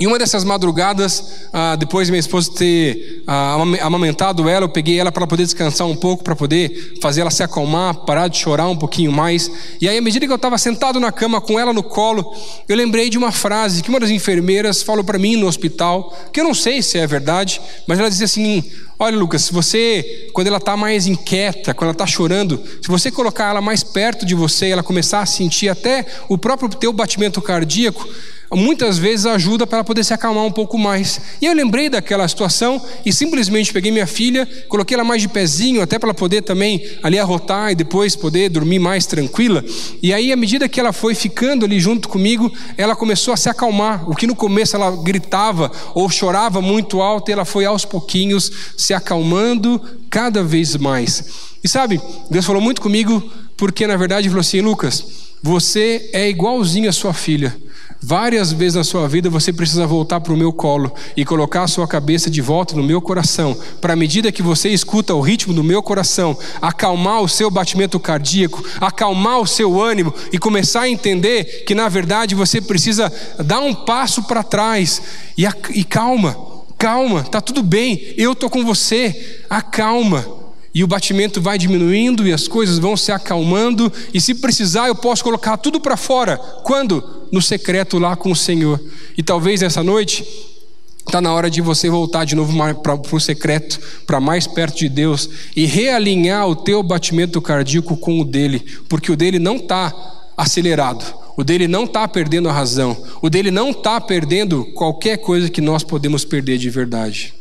e uma dessas madrugadas, ah, depois de minha esposa ter ah, amamentado ela, eu peguei ela para poder descansar um pouco, para poder fazer ela se acalmar, parar de chorar um pouquinho mais. E aí, à medida que eu estava sentado na cama com ela no colo, eu lembrei de uma frase que uma das enfermeiras falou para mim no hospital, que eu não sei se é verdade, mas ela dizia assim: Olha, Lucas, se você, quando ela está mais inquieta, quando ela está chorando, se você colocar ela mais perto de você ela começar a sentir até o próprio teu batimento cardíaco, muitas vezes ajuda para ela poder se acalmar um pouco mais. E eu lembrei daquela situação e simplesmente peguei minha filha, coloquei ela mais de pezinho, até para ela poder também ali arrotar e depois poder dormir mais tranquila. E aí, à medida que ela foi ficando ali junto comigo, ela começou a se acalmar. O que no começo ela gritava ou chorava muito alto, ela foi aos pouquinhos se acalmando cada vez mais. E sabe, Deus falou muito comigo, porque na verdade falou assim: Lucas, você é igualzinho a sua filha. Várias vezes na sua vida você precisa voltar para o meu colo e colocar a sua cabeça de volta no meu coração, para à medida que você escuta o ritmo do meu coração, acalmar o seu batimento cardíaco, acalmar o seu ânimo e começar a entender que na verdade você precisa dar um passo para trás e, e calma, calma, tá tudo bem, eu tô com você, acalma. E o batimento vai diminuindo e as coisas vão se acalmando, e se precisar, eu posso colocar tudo para fora. Quando? No secreto lá com o Senhor. E talvez essa noite Está na hora de você voltar de novo para o secreto, para mais perto de Deus e realinhar o teu batimento cardíaco com o dele, porque o dele não está acelerado, o dele não está perdendo a razão, o dele não está perdendo qualquer coisa que nós podemos perder de verdade.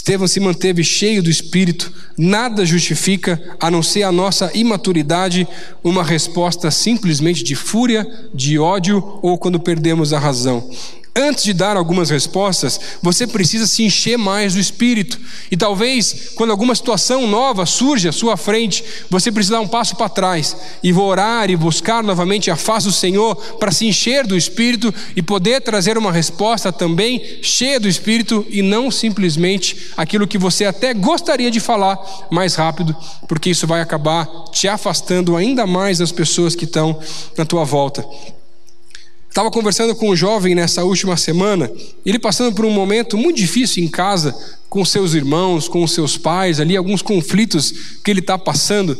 Estevão se manteve cheio do Espírito, nada justifica, a não ser a nossa imaturidade, uma resposta simplesmente de fúria, de ódio ou quando perdemos a razão. Antes de dar algumas respostas, você precisa se encher mais do Espírito. E talvez, quando alguma situação nova surge à sua frente, você precisa dar um passo para trás e orar e buscar novamente a face do Senhor para se encher do Espírito e poder trazer uma resposta também cheia do Espírito e não simplesmente aquilo que você até gostaria de falar mais rápido, porque isso vai acabar te afastando ainda mais das pessoas que estão na tua volta. Estava conversando com um jovem nessa última semana, ele passando por um momento muito difícil em casa, com seus irmãos, com seus pais, ali, alguns conflitos que ele está passando.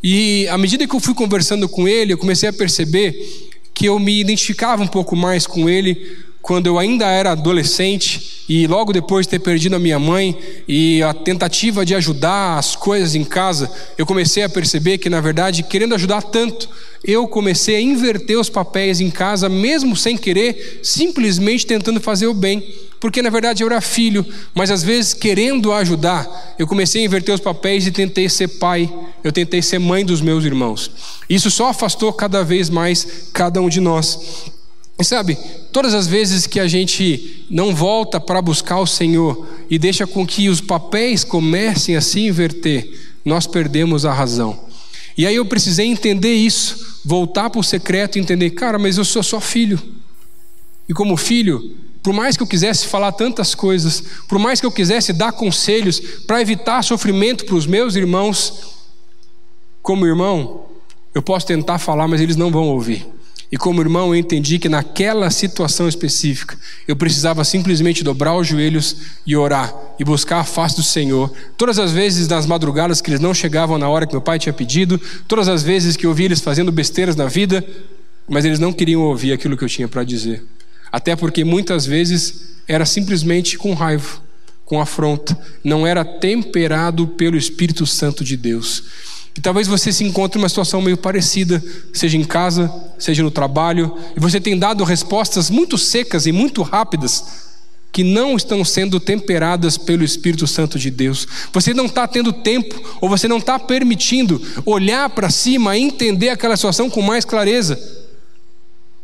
E à medida que eu fui conversando com ele, eu comecei a perceber que eu me identificava um pouco mais com ele quando eu ainda era adolescente e logo depois de ter perdido a minha mãe e a tentativa de ajudar as coisas em casa, eu comecei a perceber que, na verdade, querendo ajudar tanto, eu comecei a inverter os papéis em casa, mesmo sem querer, simplesmente tentando fazer o bem. Porque na verdade eu era filho, mas às vezes querendo ajudar, eu comecei a inverter os papéis e tentei ser pai, eu tentei ser mãe dos meus irmãos. Isso só afastou cada vez mais cada um de nós. E sabe, todas as vezes que a gente não volta para buscar o Senhor e deixa com que os papéis comecem a se inverter, nós perdemos a razão. E aí eu precisei entender isso, voltar para o secreto e entender, cara, mas eu sou só filho. E como filho, por mais que eu quisesse falar tantas coisas, por mais que eu quisesse dar conselhos para evitar sofrimento para os meus irmãos, como irmão, eu posso tentar falar, mas eles não vão ouvir. E como irmão, eu entendi que naquela situação específica, eu precisava simplesmente dobrar os joelhos e orar e buscar a face do Senhor. Todas as vezes nas madrugadas que eles não chegavam na hora que meu pai tinha pedido, todas as vezes que eu vi eles fazendo besteiras na vida, mas eles não queriam ouvir aquilo que eu tinha para dizer. Até porque muitas vezes era simplesmente com raiva, com afronta, não era temperado pelo Espírito Santo de Deus. E talvez você se encontre em uma situação meio parecida, seja em casa, seja no trabalho, e você tem dado respostas muito secas e muito rápidas que não estão sendo temperadas pelo Espírito Santo de Deus. Você não está tendo tempo, ou você não está permitindo olhar para cima e entender aquela situação com mais clareza,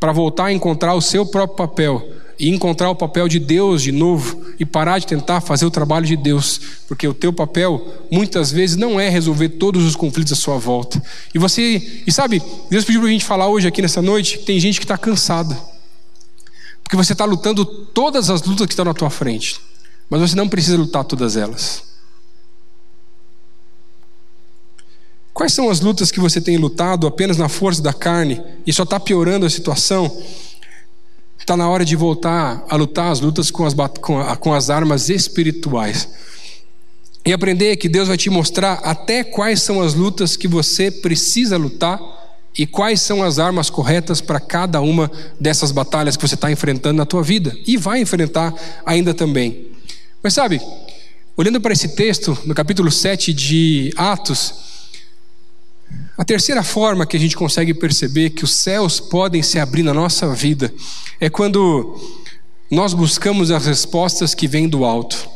para voltar a encontrar o seu próprio papel e encontrar o papel de Deus de novo e parar de tentar fazer o trabalho de Deus, porque o teu papel muitas vezes não é resolver todos os conflitos à sua volta. E você, e sabe, Deus pediu para a gente falar hoje aqui nessa noite que tem gente que está cansada, porque você está lutando todas as lutas que estão na tua frente, mas você não precisa lutar todas elas. Quais são as lutas que você tem lutado apenas na força da carne e só está piorando a situação? Está na hora de voltar a lutar as lutas com as, com, a, com as armas espirituais. E aprender que Deus vai te mostrar até quais são as lutas que você precisa lutar e quais são as armas corretas para cada uma dessas batalhas que você está enfrentando na tua vida e vai enfrentar ainda também. Mas sabe, olhando para esse texto, no capítulo 7 de Atos, a terceira forma que a gente consegue perceber que os céus podem se abrir na nossa vida é quando nós buscamos as respostas que vêm do alto.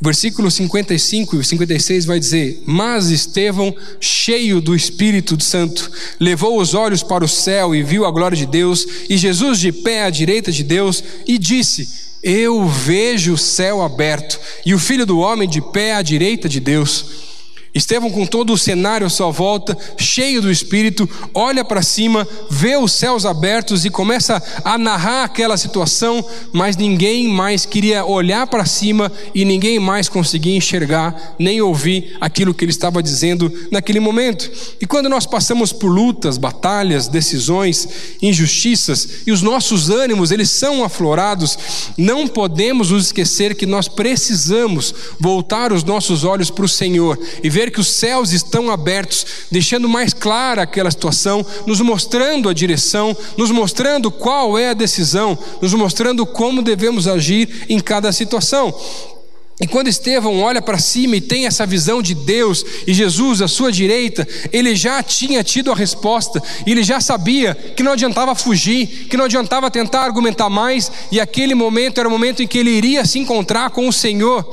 Versículo 55 e 56 vai dizer: Mas Estevão, cheio do Espírito Santo, levou os olhos para o céu e viu a glória de Deus, e Jesus de pé à direita de Deus, e disse: Eu vejo o céu aberto, e o filho do homem de pé à direita de Deus. Estevão, com todo o cenário à sua volta, cheio do espírito, olha para cima, vê os céus abertos e começa a narrar aquela situação, mas ninguém mais queria olhar para cima e ninguém mais conseguia enxergar nem ouvir aquilo que ele estava dizendo naquele momento. E quando nós passamos por lutas, batalhas, decisões, injustiças e os nossos ânimos eles são aflorados, não podemos nos esquecer que nós precisamos voltar os nossos olhos para o Senhor e ver ver que os céus estão abertos, deixando mais clara aquela situação, nos mostrando a direção, nos mostrando qual é a decisão, nos mostrando como devemos agir em cada situação. E quando Estevão olha para cima e tem essa visão de Deus e Jesus à sua direita, ele já tinha tido a resposta, ele já sabia que não adiantava fugir, que não adiantava tentar argumentar mais, e aquele momento era o momento em que ele iria se encontrar com o Senhor.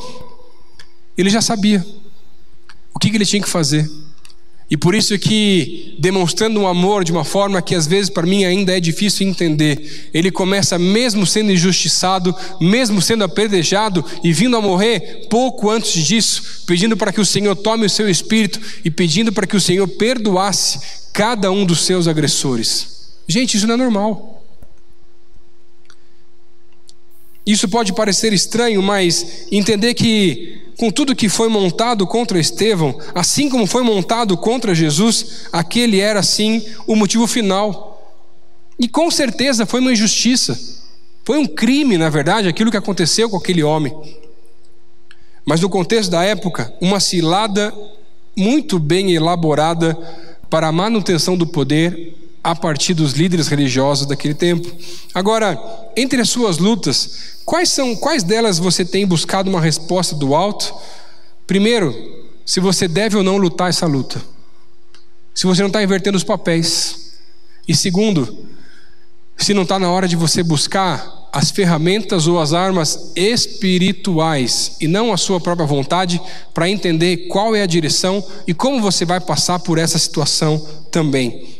Ele já sabia o que ele tinha que fazer. E por isso que, demonstrando um amor de uma forma que às vezes para mim ainda é difícil entender, ele começa mesmo sendo injustiçado, mesmo sendo apedrejado e vindo a morrer pouco antes disso, pedindo para que o Senhor tome o seu espírito e pedindo para que o Senhor perdoasse cada um dos seus agressores. Gente, isso não é normal. Isso pode parecer estranho, mas entender que com tudo que foi montado contra Estevão, assim como foi montado contra Jesus, aquele era sim o motivo final. E com certeza foi uma injustiça, foi um crime, na verdade, aquilo que aconteceu com aquele homem. Mas no contexto da época, uma cilada muito bem elaborada para a manutenção do poder a partir dos líderes religiosos daquele tempo. Agora, entre as suas lutas, Quais são, quais delas você tem buscado uma resposta do alto? Primeiro, se você deve ou não lutar essa luta. Se você não está invertendo os papéis. E segundo, se não está na hora de você buscar as ferramentas ou as armas espirituais e não a sua própria vontade para entender qual é a direção e como você vai passar por essa situação também.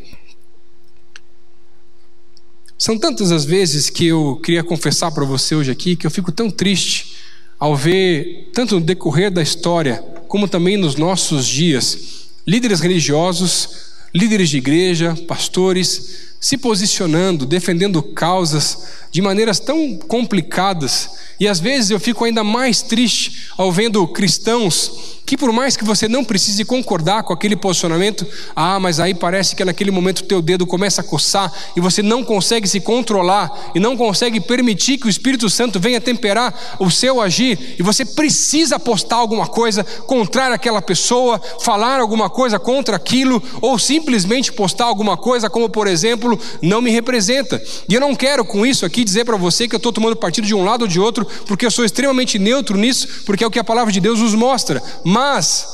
São tantas as vezes que eu queria confessar para você hoje aqui que eu fico tão triste ao ver, tanto no decorrer da história, como também nos nossos dias, líderes religiosos, líderes de igreja, pastores, se posicionando, defendendo causas de maneiras tão complicadas. E às vezes eu fico ainda mais triste ao vendo cristãos que por mais que você não precise concordar com aquele posicionamento, ah, mas aí parece que naquele momento teu dedo começa a coçar e você não consegue se controlar e não consegue permitir que o Espírito Santo venha temperar o seu agir e você precisa postar alguma coisa contrária àquela pessoa, falar alguma coisa contra aquilo ou simplesmente postar alguma coisa como por exemplo, não me representa. E eu não quero com isso aqui dizer para você que eu estou tomando partido de um lado ou de outro, porque eu sou extremamente neutro nisso, porque é o que a palavra de Deus nos mostra. Mas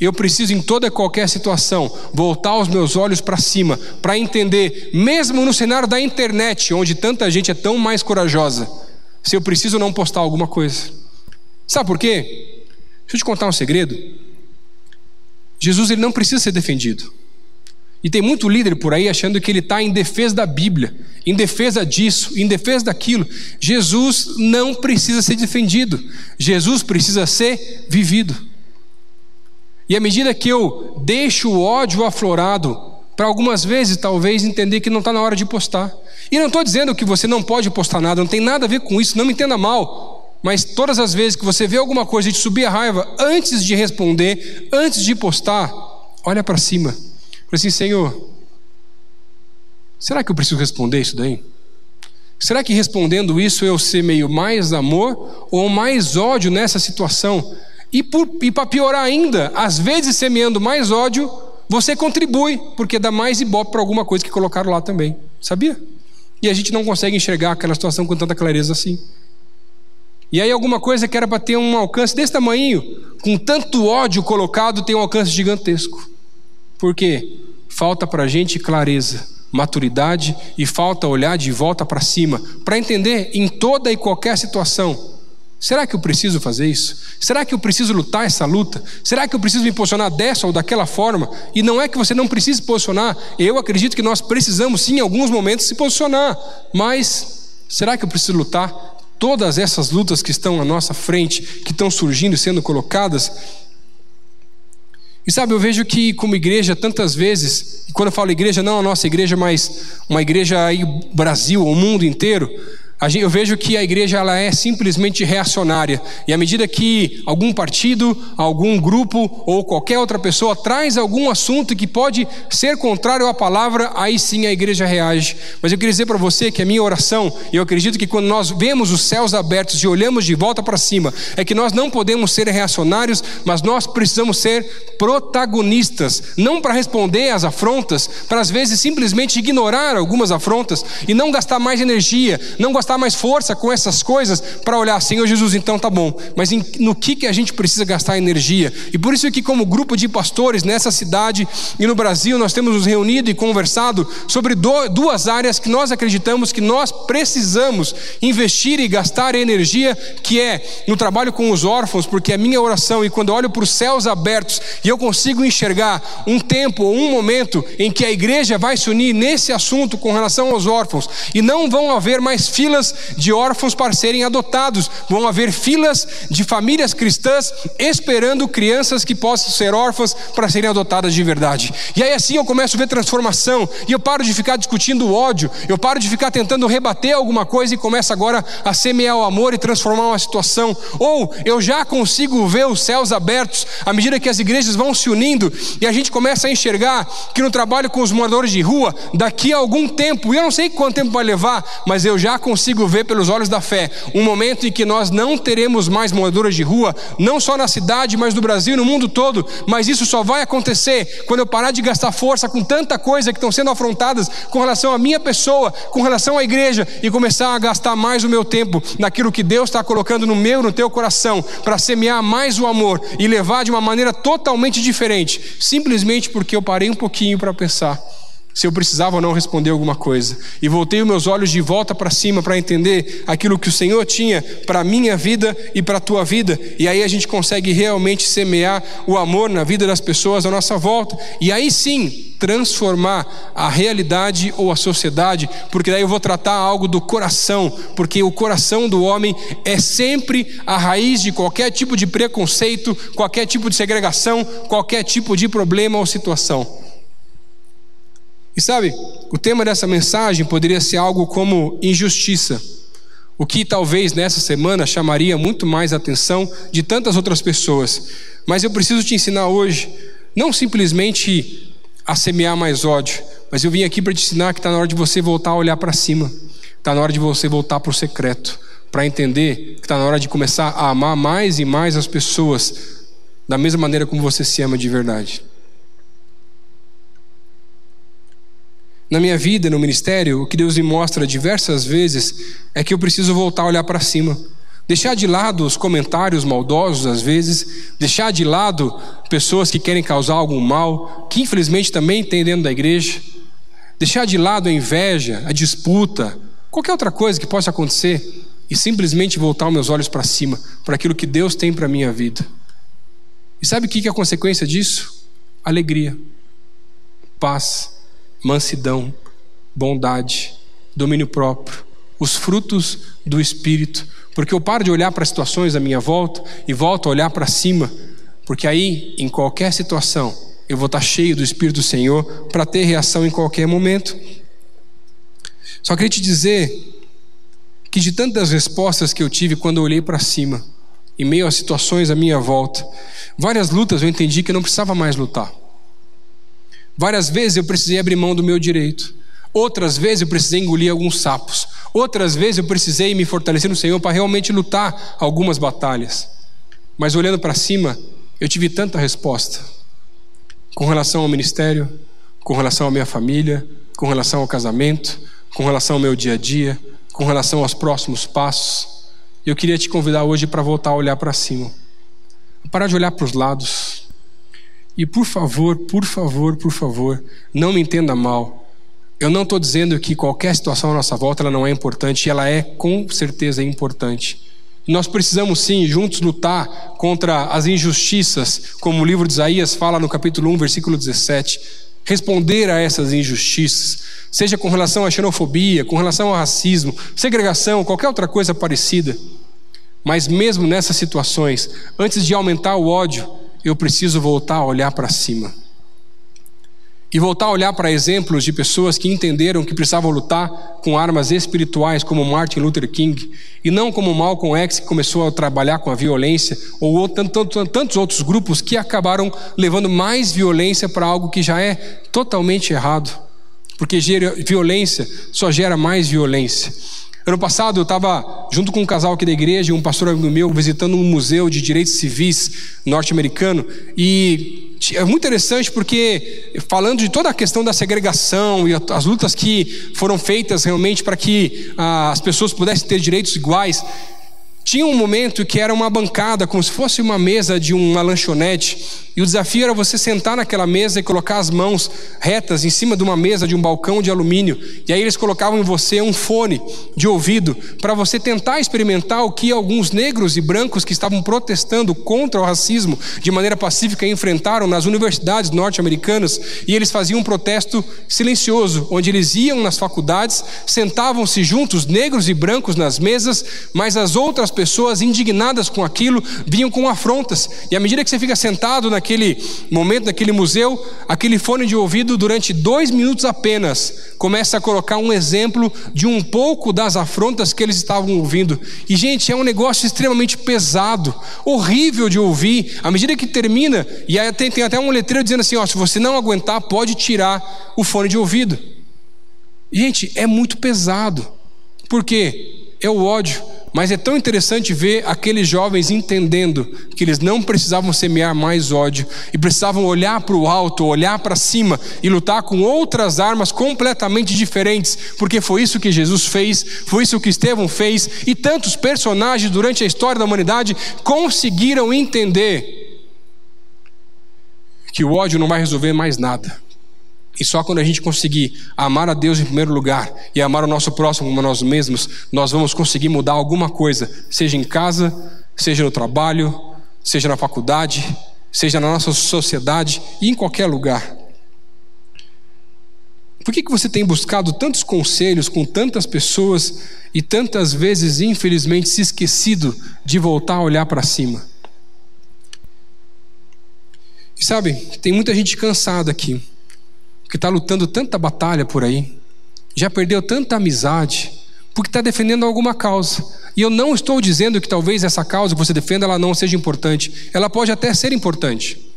eu preciso, em toda e qualquer situação, voltar os meus olhos para cima, para entender, mesmo no cenário da internet, onde tanta gente é tão mais corajosa, se eu preciso não postar alguma coisa. Sabe por quê? Deixa eu te contar um segredo. Jesus ele não precisa ser defendido. E tem muito líder por aí achando que ele está em defesa da Bíblia, em defesa disso, em defesa daquilo. Jesus não precisa ser defendido, Jesus precisa ser vivido. E à medida que eu deixo o ódio aflorado, para algumas vezes talvez entender que não está na hora de postar. E não estou dizendo que você não pode postar nada, não tem nada a ver com isso, não me entenda mal. Mas todas as vezes que você vê alguma coisa e te subir a raiva, antes de responder, antes de postar, olha para cima. Fala assim, Senhor, será que eu preciso responder isso daí? Será que respondendo isso eu ser meio mais amor ou mais ódio nessa situação? E, e para piorar ainda, às vezes semeando mais ódio, você contribui, porque dá mais ibope para alguma coisa que colocaram lá também. Sabia? E a gente não consegue enxergar aquela situação com tanta clareza assim. E aí alguma coisa que era para ter um alcance desse tamanho, com tanto ódio colocado, tem um alcance gigantesco. Por quê? Falta para a gente clareza, maturidade e falta olhar de volta para cima, para entender em toda e qualquer situação Será que eu preciso fazer isso? Será que eu preciso lutar essa luta? Será que eu preciso me posicionar dessa ou daquela forma? E não é que você não precise posicionar. Eu acredito que nós precisamos sim em alguns momentos se posicionar. Mas será que eu preciso lutar todas essas lutas que estão à nossa frente, que estão surgindo e sendo colocadas? E sabe, eu vejo que como igreja tantas vezes, e quando eu falo igreja, não a nossa igreja, mas uma igreja aí Brasil, o mundo inteiro, eu vejo que a igreja ela é simplesmente reacionária. E à medida que algum partido, algum grupo ou qualquer outra pessoa traz algum assunto que pode ser contrário à palavra, aí sim a igreja reage. Mas eu queria dizer para você que a minha oração, e eu acredito que quando nós vemos os céus abertos e olhamos de volta para cima, é que nós não podemos ser reacionários, mas nós precisamos ser protagonistas, não para responder às afrontas, para às vezes simplesmente ignorar algumas afrontas e não gastar mais energia, não gastar mais força com essas coisas para olhar, Senhor Jesus, então tá bom, mas em, no que, que a gente precisa gastar energia? E por isso que, como grupo de pastores nessa cidade e no Brasil, nós temos nos reunido e conversado sobre do, duas áreas que nós acreditamos que nós precisamos investir e gastar energia, que é no trabalho com os órfãos, porque a minha oração, e quando olho para os céus abertos e eu consigo enxergar um tempo ou um momento em que a igreja vai se unir nesse assunto com relação aos órfãos, e não vão haver mais filas de órfãos para serem adotados, vão haver filas de famílias cristãs esperando crianças que possam ser órfãs para serem adotadas de verdade. E aí assim eu começo a ver transformação, e eu paro de ficar discutindo ódio, eu paro de ficar tentando rebater alguma coisa e começo agora a semear o amor e transformar uma situação. Ou eu já consigo ver os céus abertos à medida que as igrejas vão se unindo e a gente começa a enxergar que no trabalho com os moradores de rua, daqui a algum tempo, e eu não sei quanto tempo vai levar, mas eu já consigo ver pelos olhos da fé. Um momento em que nós não teremos mais moradores de rua, não só na cidade, mas no Brasil no mundo todo, mas isso só vai acontecer quando eu parar de gastar força com tanta coisa que estão sendo afrontadas com relação à minha pessoa, com relação à igreja e começar a gastar mais o meu tempo naquilo que Deus está colocando no meu, no teu coração, para semear mais o amor e levar de uma maneira totalmente diferente, simplesmente porque eu parei um pouquinho para pensar se eu precisava ou não responder alguma coisa. E voltei os meus olhos de volta para cima para entender aquilo que o Senhor tinha para a minha vida e para a tua vida. E aí a gente consegue realmente semear o amor na vida das pessoas à nossa volta. E aí sim, transformar a realidade ou a sociedade, porque daí eu vou tratar algo do coração, porque o coração do homem é sempre a raiz de qualquer tipo de preconceito, qualquer tipo de segregação, qualquer tipo de problema ou situação. E sabe, o tema dessa mensagem poderia ser algo como injustiça, o que talvez nessa semana chamaria muito mais a atenção de tantas outras pessoas. Mas eu preciso te ensinar hoje, não simplesmente a semear mais ódio, mas eu vim aqui para te ensinar que está na hora de você voltar a olhar para cima, está na hora de você voltar para o secreto, para entender que está na hora de começar a amar mais e mais as pessoas, da mesma maneira como você se ama de verdade. Na minha vida, no ministério, o que Deus me mostra diversas vezes é que eu preciso voltar a olhar para cima. Deixar de lado os comentários maldosos, às vezes, deixar de lado pessoas que querem causar algum mal, que infelizmente também tem dentro da igreja, deixar de lado a inveja, a disputa, qualquer outra coisa que possa acontecer, e simplesmente voltar os meus olhos para cima, para aquilo que Deus tem para a minha vida. E sabe o que é a consequência disso? Alegria, paz mansidão, bondade, domínio próprio, os frutos do Espírito, porque eu paro de olhar para as situações à minha volta e volto a olhar para cima, porque aí, em qualquer situação, eu vou estar cheio do Espírito do Senhor para ter reação em qualquer momento. Só queria te dizer que de tantas respostas que eu tive quando eu olhei para cima, em meio às situações à minha volta, várias lutas eu entendi que eu não precisava mais lutar. Várias vezes eu precisei abrir mão do meu direito. Outras vezes eu precisei engolir alguns sapos. Outras vezes eu precisei me fortalecer no Senhor para realmente lutar algumas batalhas. Mas olhando para cima, eu tive tanta resposta com relação ao ministério, com relação à minha família, com relação ao casamento, com relação ao meu dia a dia, com relação aos próximos passos. Eu queria te convidar hoje para voltar a olhar para cima. Parar de olhar para os lados e por favor, por favor, por favor, não me entenda mal. Eu não estou dizendo que qualquer situação à nossa volta ela não é importante, ela é com certeza importante. Nós precisamos sim, juntos, lutar contra as injustiças, como o livro de Isaías fala no capítulo 1, versículo 17. Responder a essas injustiças, seja com relação à xenofobia, com relação ao racismo, segregação, qualquer outra coisa parecida. Mas mesmo nessas situações, antes de aumentar o ódio, eu preciso voltar a olhar para cima. e voltar a olhar para exemplos de pessoas que entenderam que precisavam lutar com armas espirituais, como Martin Luther King, e não como Malcolm X, que começou a trabalhar com a violência, ou tantos outros grupos que acabaram levando mais violência para algo que já é totalmente errado, porque violência só gera mais violência. Ano passado eu estava junto com um casal aqui da igreja, um pastor amigo meu, visitando um museu de direitos civis norte-americano. E é muito interessante porque falando de toda a questão da segregação e as lutas que foram feitas realmente para que ah, as pessoas pudessem ter direitos iguais, tinha um momento que era uma bancada, como se fosse uma mesa de uma lanchonete, e o desafio era você sentar naquela mesa e colocar as mãos retas em cima de uma mesa de um balcão de alumínio, e aí eles colocavam em você um fone de ouvido para você tentar experimentar o que alguns negros e brancos que estavam protestando contra o racismo de maneira pacífica enfrentaram nas universidades norte-americanas, e eles faziam um protesto silencioso, onde eles iam nas faculdades, sentavam-se juntos, negros e brancos nas mesas, mas as outras pessoas pessoas indignadas com aquilo vinham com afrontas. E à medida que você fica sentado naquele momento, naquele museu, aquele fone de ouvido, durante dois minutos apenas, começa a colocar um exemplo de um pouco das afrontas que eles estavam ouvindo. E, gente, é um negócio extremamente pesado, horrível de ouvir. À medida que termina, e aí tem, tem até um letreiro dizendo assim: ó, se você não aguentar, pode tirar o fone de ouvido. Gente, é muito pesado. Por quê? É o ódio. Mas é tão interessante ver aqueles jovens entendendo que eles não precisavam semear mais ódio e precisavam olhar para o alto, olhar para cima e lutar com outras armas completamente diferentes, porque foi isso que Jesus fez, foi isso que Estevão fez e tantos personagens durante a história da humanidade conseguiram entender que o ódio não vai resolver mais nada. E só quando a gente conseguir amar a Deus em primeiro lugar e amar o nosso próximo como nós mesmos, nós vamos conseguir mudar alguma coisa, seja em casa, seja no trabalho, seja na faculdade, seja na nossa sociedade e em qualquer lugar. Por que, que você tem buscado tantos conselhos com tantas pessoas e tantas vezes, infelizmente, se esquecido de voltar a olhar para cima? E sabe, tem muita gente cansada aqui que está lutando tanta batalha por aí, já perdeu tanta amizade, porque está defendendo alguma causa. E eu não estou dizendo que talvez essa causa que você defenda ela não seja importante. Ela pode até ser importante.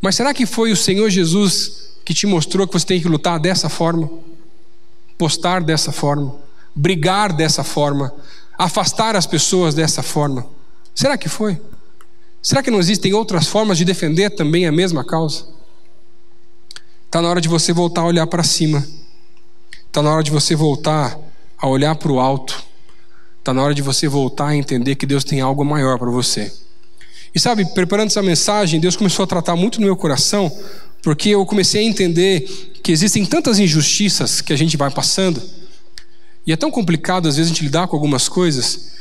Mas será que foi o Senhor Jesus que te mostrou que você tem que lutar dessa forma? Postar dessa forma? Brigar dessa forma? Afastar as pessoas dessa forma? Será que foi? Será que não existem outras formas de defender também a mesma causa? Está na hora de você voltar a olhar para cima. Está na hora de você voltar a olhar para o alto. Está na hora de você voltar a entender que Deus tem algo maior para você. E sabe, preparando essa mensagem, Deus começou a tratar muito no meu coração, porque eu comecei a entender que existem tantas injustiças que a gente vai passando, e é tão complicado às vezes a gente lidar com algumas coisas.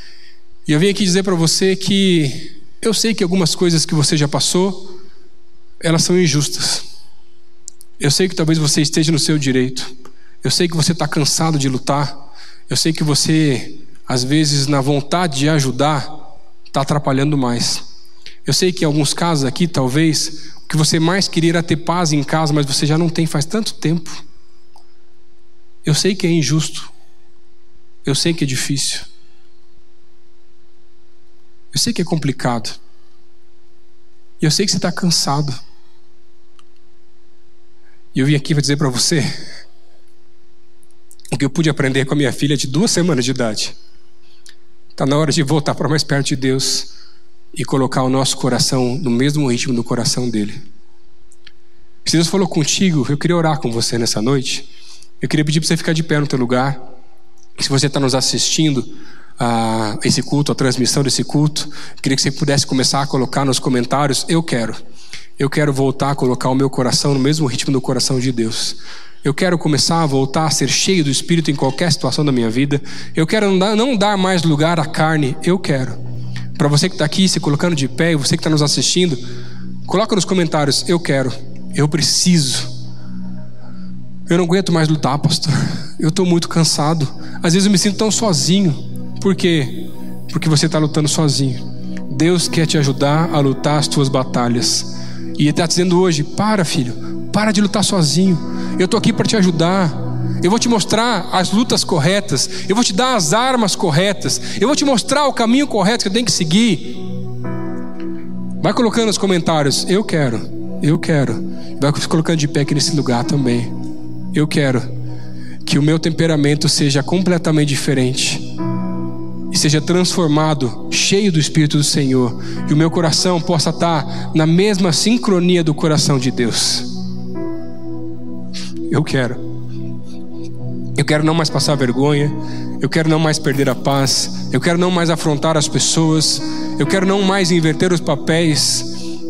E eu vim aqui dizer para você que eu sei que algumas coisas que você já passou, elas são injustas. Eu sei que talvez você esteja no seu direito. Eu sei que você está cansado de lutar. Eu sei que você, às vezes, na vontade de ajudar, está atrapalhando mais. Eu sei que em alguns casos aqui, talvez, o que você mais queria era ter paz em casa, mas você já não tem faz tanto tempo. Eu sei que é injusto. Eu sei que é difícil. Eu sei que é complicado. E eu sei que você está cansado. E eu vim aqui para dizer para você o que eu pude aprender com a minha filha de duas semanas de idade. Está na hora de voltar para mais perto de Deus e colocar o nosso coração no mesmo ritmo do coração dele. Se Deus falou contigo, eu queria orar com você nessa noite. Eu queria pedir para você ficar de pé no teu lugar. Se você está nos assistindo a esse culto, a transmissão desse culto, eu queria que você pudesse começar a colocar nos comentários: Eu quero. Eu quero voltar a colocar o meu coração no mesmo ritmo do coração de Deus. Eu quero começar a voltar a ser cheio do Espírito em qualquer situação da minha vida. Eu quero não dar, mais lugar à carne. Eu quero. Para você que está aqui se colocando de pé e você que está nos assistindo, coloca nos comentários: Eu quero. Eu preciso. Eu não aguento mais lutar, pastor. Eu estou muito cansado. Às vezes eu me sinto tão sozinho. Por quê? Porque você está lutando sozinho. Deus quer te ajudar a lutar as tuas batalhas. E Ele está dizendo hoje: para, filho, Para de lutar sozinho. Eu estou aqui para te ajudar. Eu vou te mostrar as lutas corretas. Eu vou te dar as armas corretas. Eu vou te mostrar o caminho correto que eu tenho que seguir. Vai colocando nos comentários. Eu quero. Eu quero. Vai colocando de pé aqui nesse lugar também. Eu quero que o meu temperamento seja completamente diferente seja transformado, cheio do Espírito do Senhor, e o meu coração possa estar na mesma sincronia do coração de Deus. Eu quero. Eu quero não mais passar vergonha, eu quero não mais perder a paz, eu quero não mais afrontar as pessoas, eu quero não mais inverter os papéis,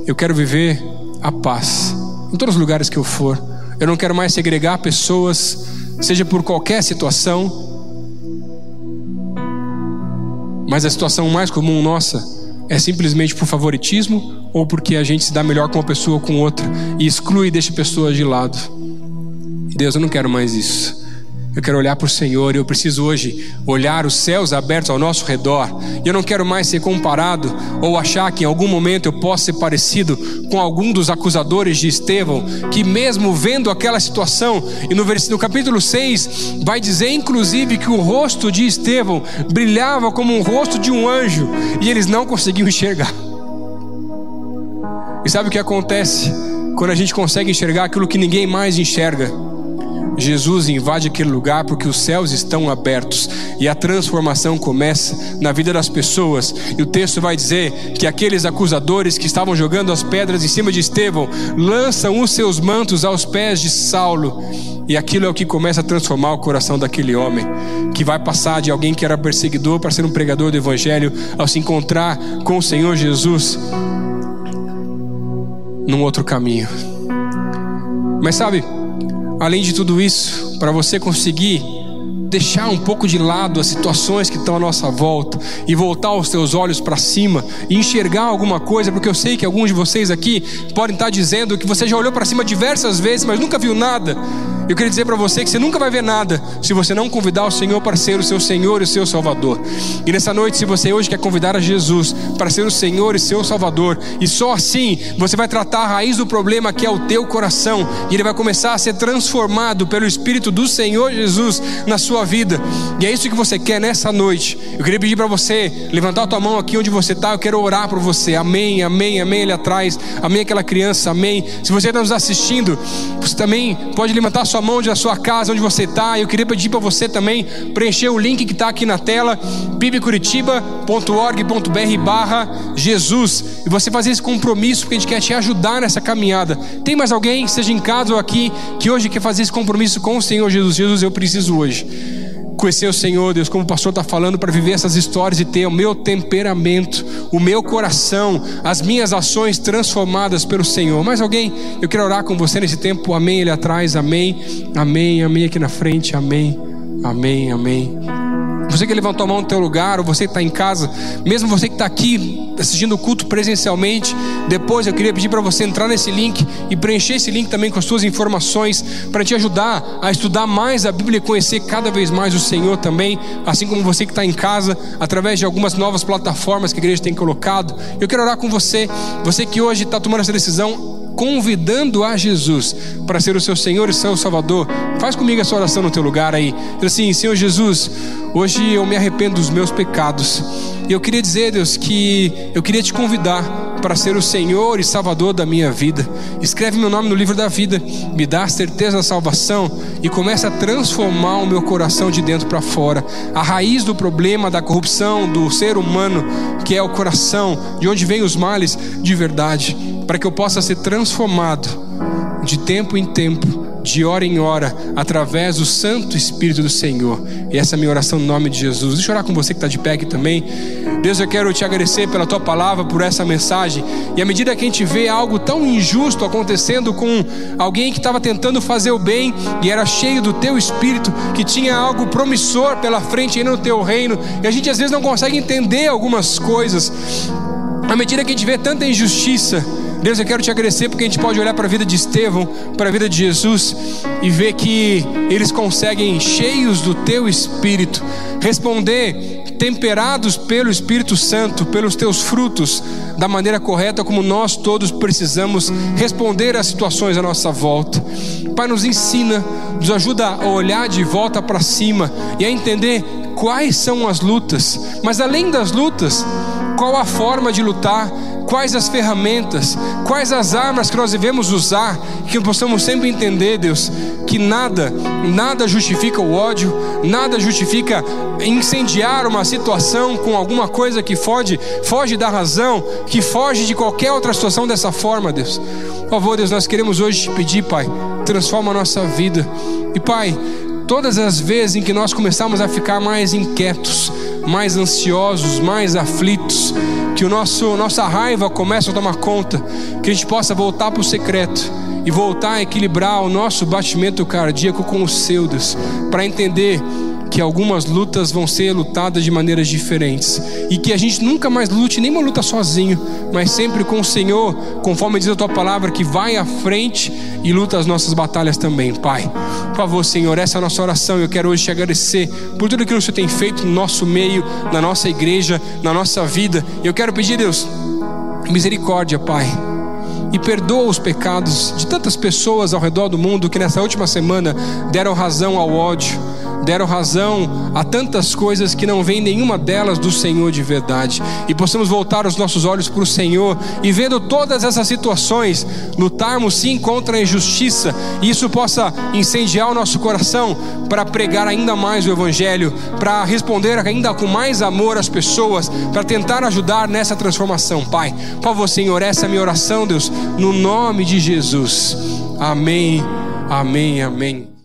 eu quero viver a paz em todos os lugares que eu for. Eu não quero mais segregar pessoas, seja por qualquer situação, mas a situação mais comum nossa é simplesmente por favoritismo ou porque a gente se dá melhor com uma pessoa ou com outra e exclui e deixa pessoas de lado. Deus, eu não quero mais isso. Eu quero olhar para o Senhor e eu preciso hoje olhar os céus abertos ao nosso redor. E eu não quero mais ser comparado ou achar que em algum momento eu possa ser parecido com algum dos acusadores de Estevão, que mesmo vendo aquela situação, e no, no capítulo 6 vai dizer inclusive que o rosto de Estevão brilhava como um rosto de um anjo e eles não conseguiam enxergar. E sabe o que acontece quando a gente consegue enxergar aquilo que ninguém mais enxerga? Jesus invade aquele lugar porque os céus estão abertos e a transformação começa na vida das pessoas. E o texto vai dizer que aqueles acusadores que estavam jogando as pedras em cima de Estevão lançam os seus mantos aos pés de Saulo. E aquilo é o que começa a transformar o coração daquele homem, que vai passar de alguém que era perseguidor para ser um pregador do evangelho ao se encontrar com o Senhor Jesus num outro caminho. Mas sabe, Além de tudo isso, para você conseguir deixar um pouco de lado as situações que estão à nossa volta e voltar os teus olhos para cima e enxergar alguma coisa, porque eu sei que alguns de vocês aqui podem estar dizendo que você já olhou para cima diversas vezes, mas nunca viu nada. Eu queria dizer para você que você nunca vai ver nada se você não convidar o Senhor para ser o seu Senhor e o seu Salvador. E nessa noite, se você hoje quer convidar a Jesus para ser o Senhor e seu Salvador, e só assim você vai tratar a raiz do problema que é o teu coração, e ele vai começar a ser transformado pelo Espírito do Senhor Jesus na sua vida. E é isso que você quer nessa noite. Eu queria pedir para você levantar a tua mão aqui onde você está. Eu quero orar por você. Amém, amém, amém. Ali atrás, amém. Aquela criança, amém. Se você está nos assistindo, você também pode levantar a sua sua mão de sua casa, onde você está. Eu queria pedir para você também preencher o link que está aqui na tela, pibcuritiba.org.br barra Jesus. E você fazer esse compromisso, porque a gente quer te ajudar nessa caminhada. Tem mais alguém, seja em casa ou aqui, que hoje quer fazer esse compromisso com o Senhor Jesus? Jesus, eu preciso hoje conhecer o Senhor, Deus, como o pastor está falando, para viver essas histórias e ter o meu temperamento, o meu coração, as minhas ações transformadas pelo Senhor. Mais alguém? Eu quero orar com você nesse tempo. Amém. Ele atrás. Amém. Amém. Amém. Aqui na frente. Amém. Amém. Amém. Você que levantou a mão no teu lugar, ou você que está em casa, mesmo você que está aqui assistindo o culto presencialmente, depois eu queria pedir para você entrar nesse link e preencher esse link também com as suas informações para te ajudar a estudar mais a Bíblia e conhecer cada vez mais o Senhor também, assim como você que está em casa, através de algumas novas plataformas que a igreja tem colocado. Eu quero orar com você, você que hoje está tomando essa decisão convidando a Jesus para ser o seu Senhor e seu Salvador, faz comigo essa oração no teu lugar aí. Diz assim: Senhor Jesus, hoje eu me arrependo dos meus pecados. E eu queria dizer, Deus, que eu queria te convidar para ser o Senhor e Salvador da minha vida. Escreve meu nome no livro da vida, me dá a certeza da salvação e começa a transformar o meu coração de dentro para fora. A raiz do problema da corrupção do ser humano, que é o coração, de onde vêm os males de verdade para que eu possa ser transformado de tempo em tempo, de hora em hora, através do Santo Espírito do Senhor. E essa é a minha oração no nome de Jesus. Deixa eu orar com você que está de pé aqui também. Deus, eu quero te agradecer pela tua palavra, por essa mensagem. E à medida que a gente vê algo tão injusto acontecendo com alguém que estava tentando fazer o bem e era cheio do teu espírito, que tinha algo promissor pela frente aí no teu reino, e a gente às vezes não consegue entender algumas coisas. À medida que a gente vê tanta injustiça, Deus, eu quero te agradecer porque a gente pode olhar para a vida de Estevão, para a vida de Jesus e ver que eles conseguem, cheios do teu espírito, responder temperados pelo Espírito Santo, pelos teus frutos, da maneira correta como nós todos precisamos responder às situações à nossa volta. Pai, nos ensina, nos ajuda a olhar de volta para cima e a entender quais são as lutas, mas além das lutas, qual a forma de lutar, quais as ferramentas, quais as armas que nós devemos usar, que possamos sempre entender, Deus, que nada, nada justifica o ódio, nada justifica incendiar uma situação com alguma coisa que foge, foge da razão, que foge de qualquer outra situação dessa forma, Deus. Por favor, Deus, nós queremos hoje te pedir, Pai, transforma a nossa vida. E Pai, todas as vezes em que nós começamos a ficar mais inquietos, mais ansiosos, mais aflitos, que o nosso nossa raiva comece a tomar conta, que a gente possa voltar para o secreto e voltar a equilibrar o nosso batimento cardíaco com o seu, Deus, para entender que algumas lutas vão ser lutadas de maneiras diferentes e que a gente nunca mais lute nenhuma luta sozinho, mas sempre com o Senhor, conforme diz a tua palavra, que vai à frente e luta as nossas batalhas também, Pai. Por favor, Senhor, essa é a nossa oração. Eu quero hoje te agradecer por tudo aquilo que o Senhor tem feito no nosso meio, na nossa igreja, na nossa vida. Eu quero pedir, Deus, misericórdia, Pai e perdoa os pecados de tantas pessoas ao redor do mundo que nessa última semana deram razão ao ódio, deram razão a tantas coisas que não vem nenhuma delas do Senhor de verdade. E possamos voltar os nossos olhos para o Senhor e vendo todas essas situações, lutarmos sim contra a injustiça, e isso possa incendiar o nosso coração para pregar ainda mais o Evangelho, para responder ainda com mais amor às pessoas, para tentar ajudar nessa transformação, Pai. Por favor, Senhor, essa é a minha oração, Deus, no nome de Jesus. Amém, amém, amém.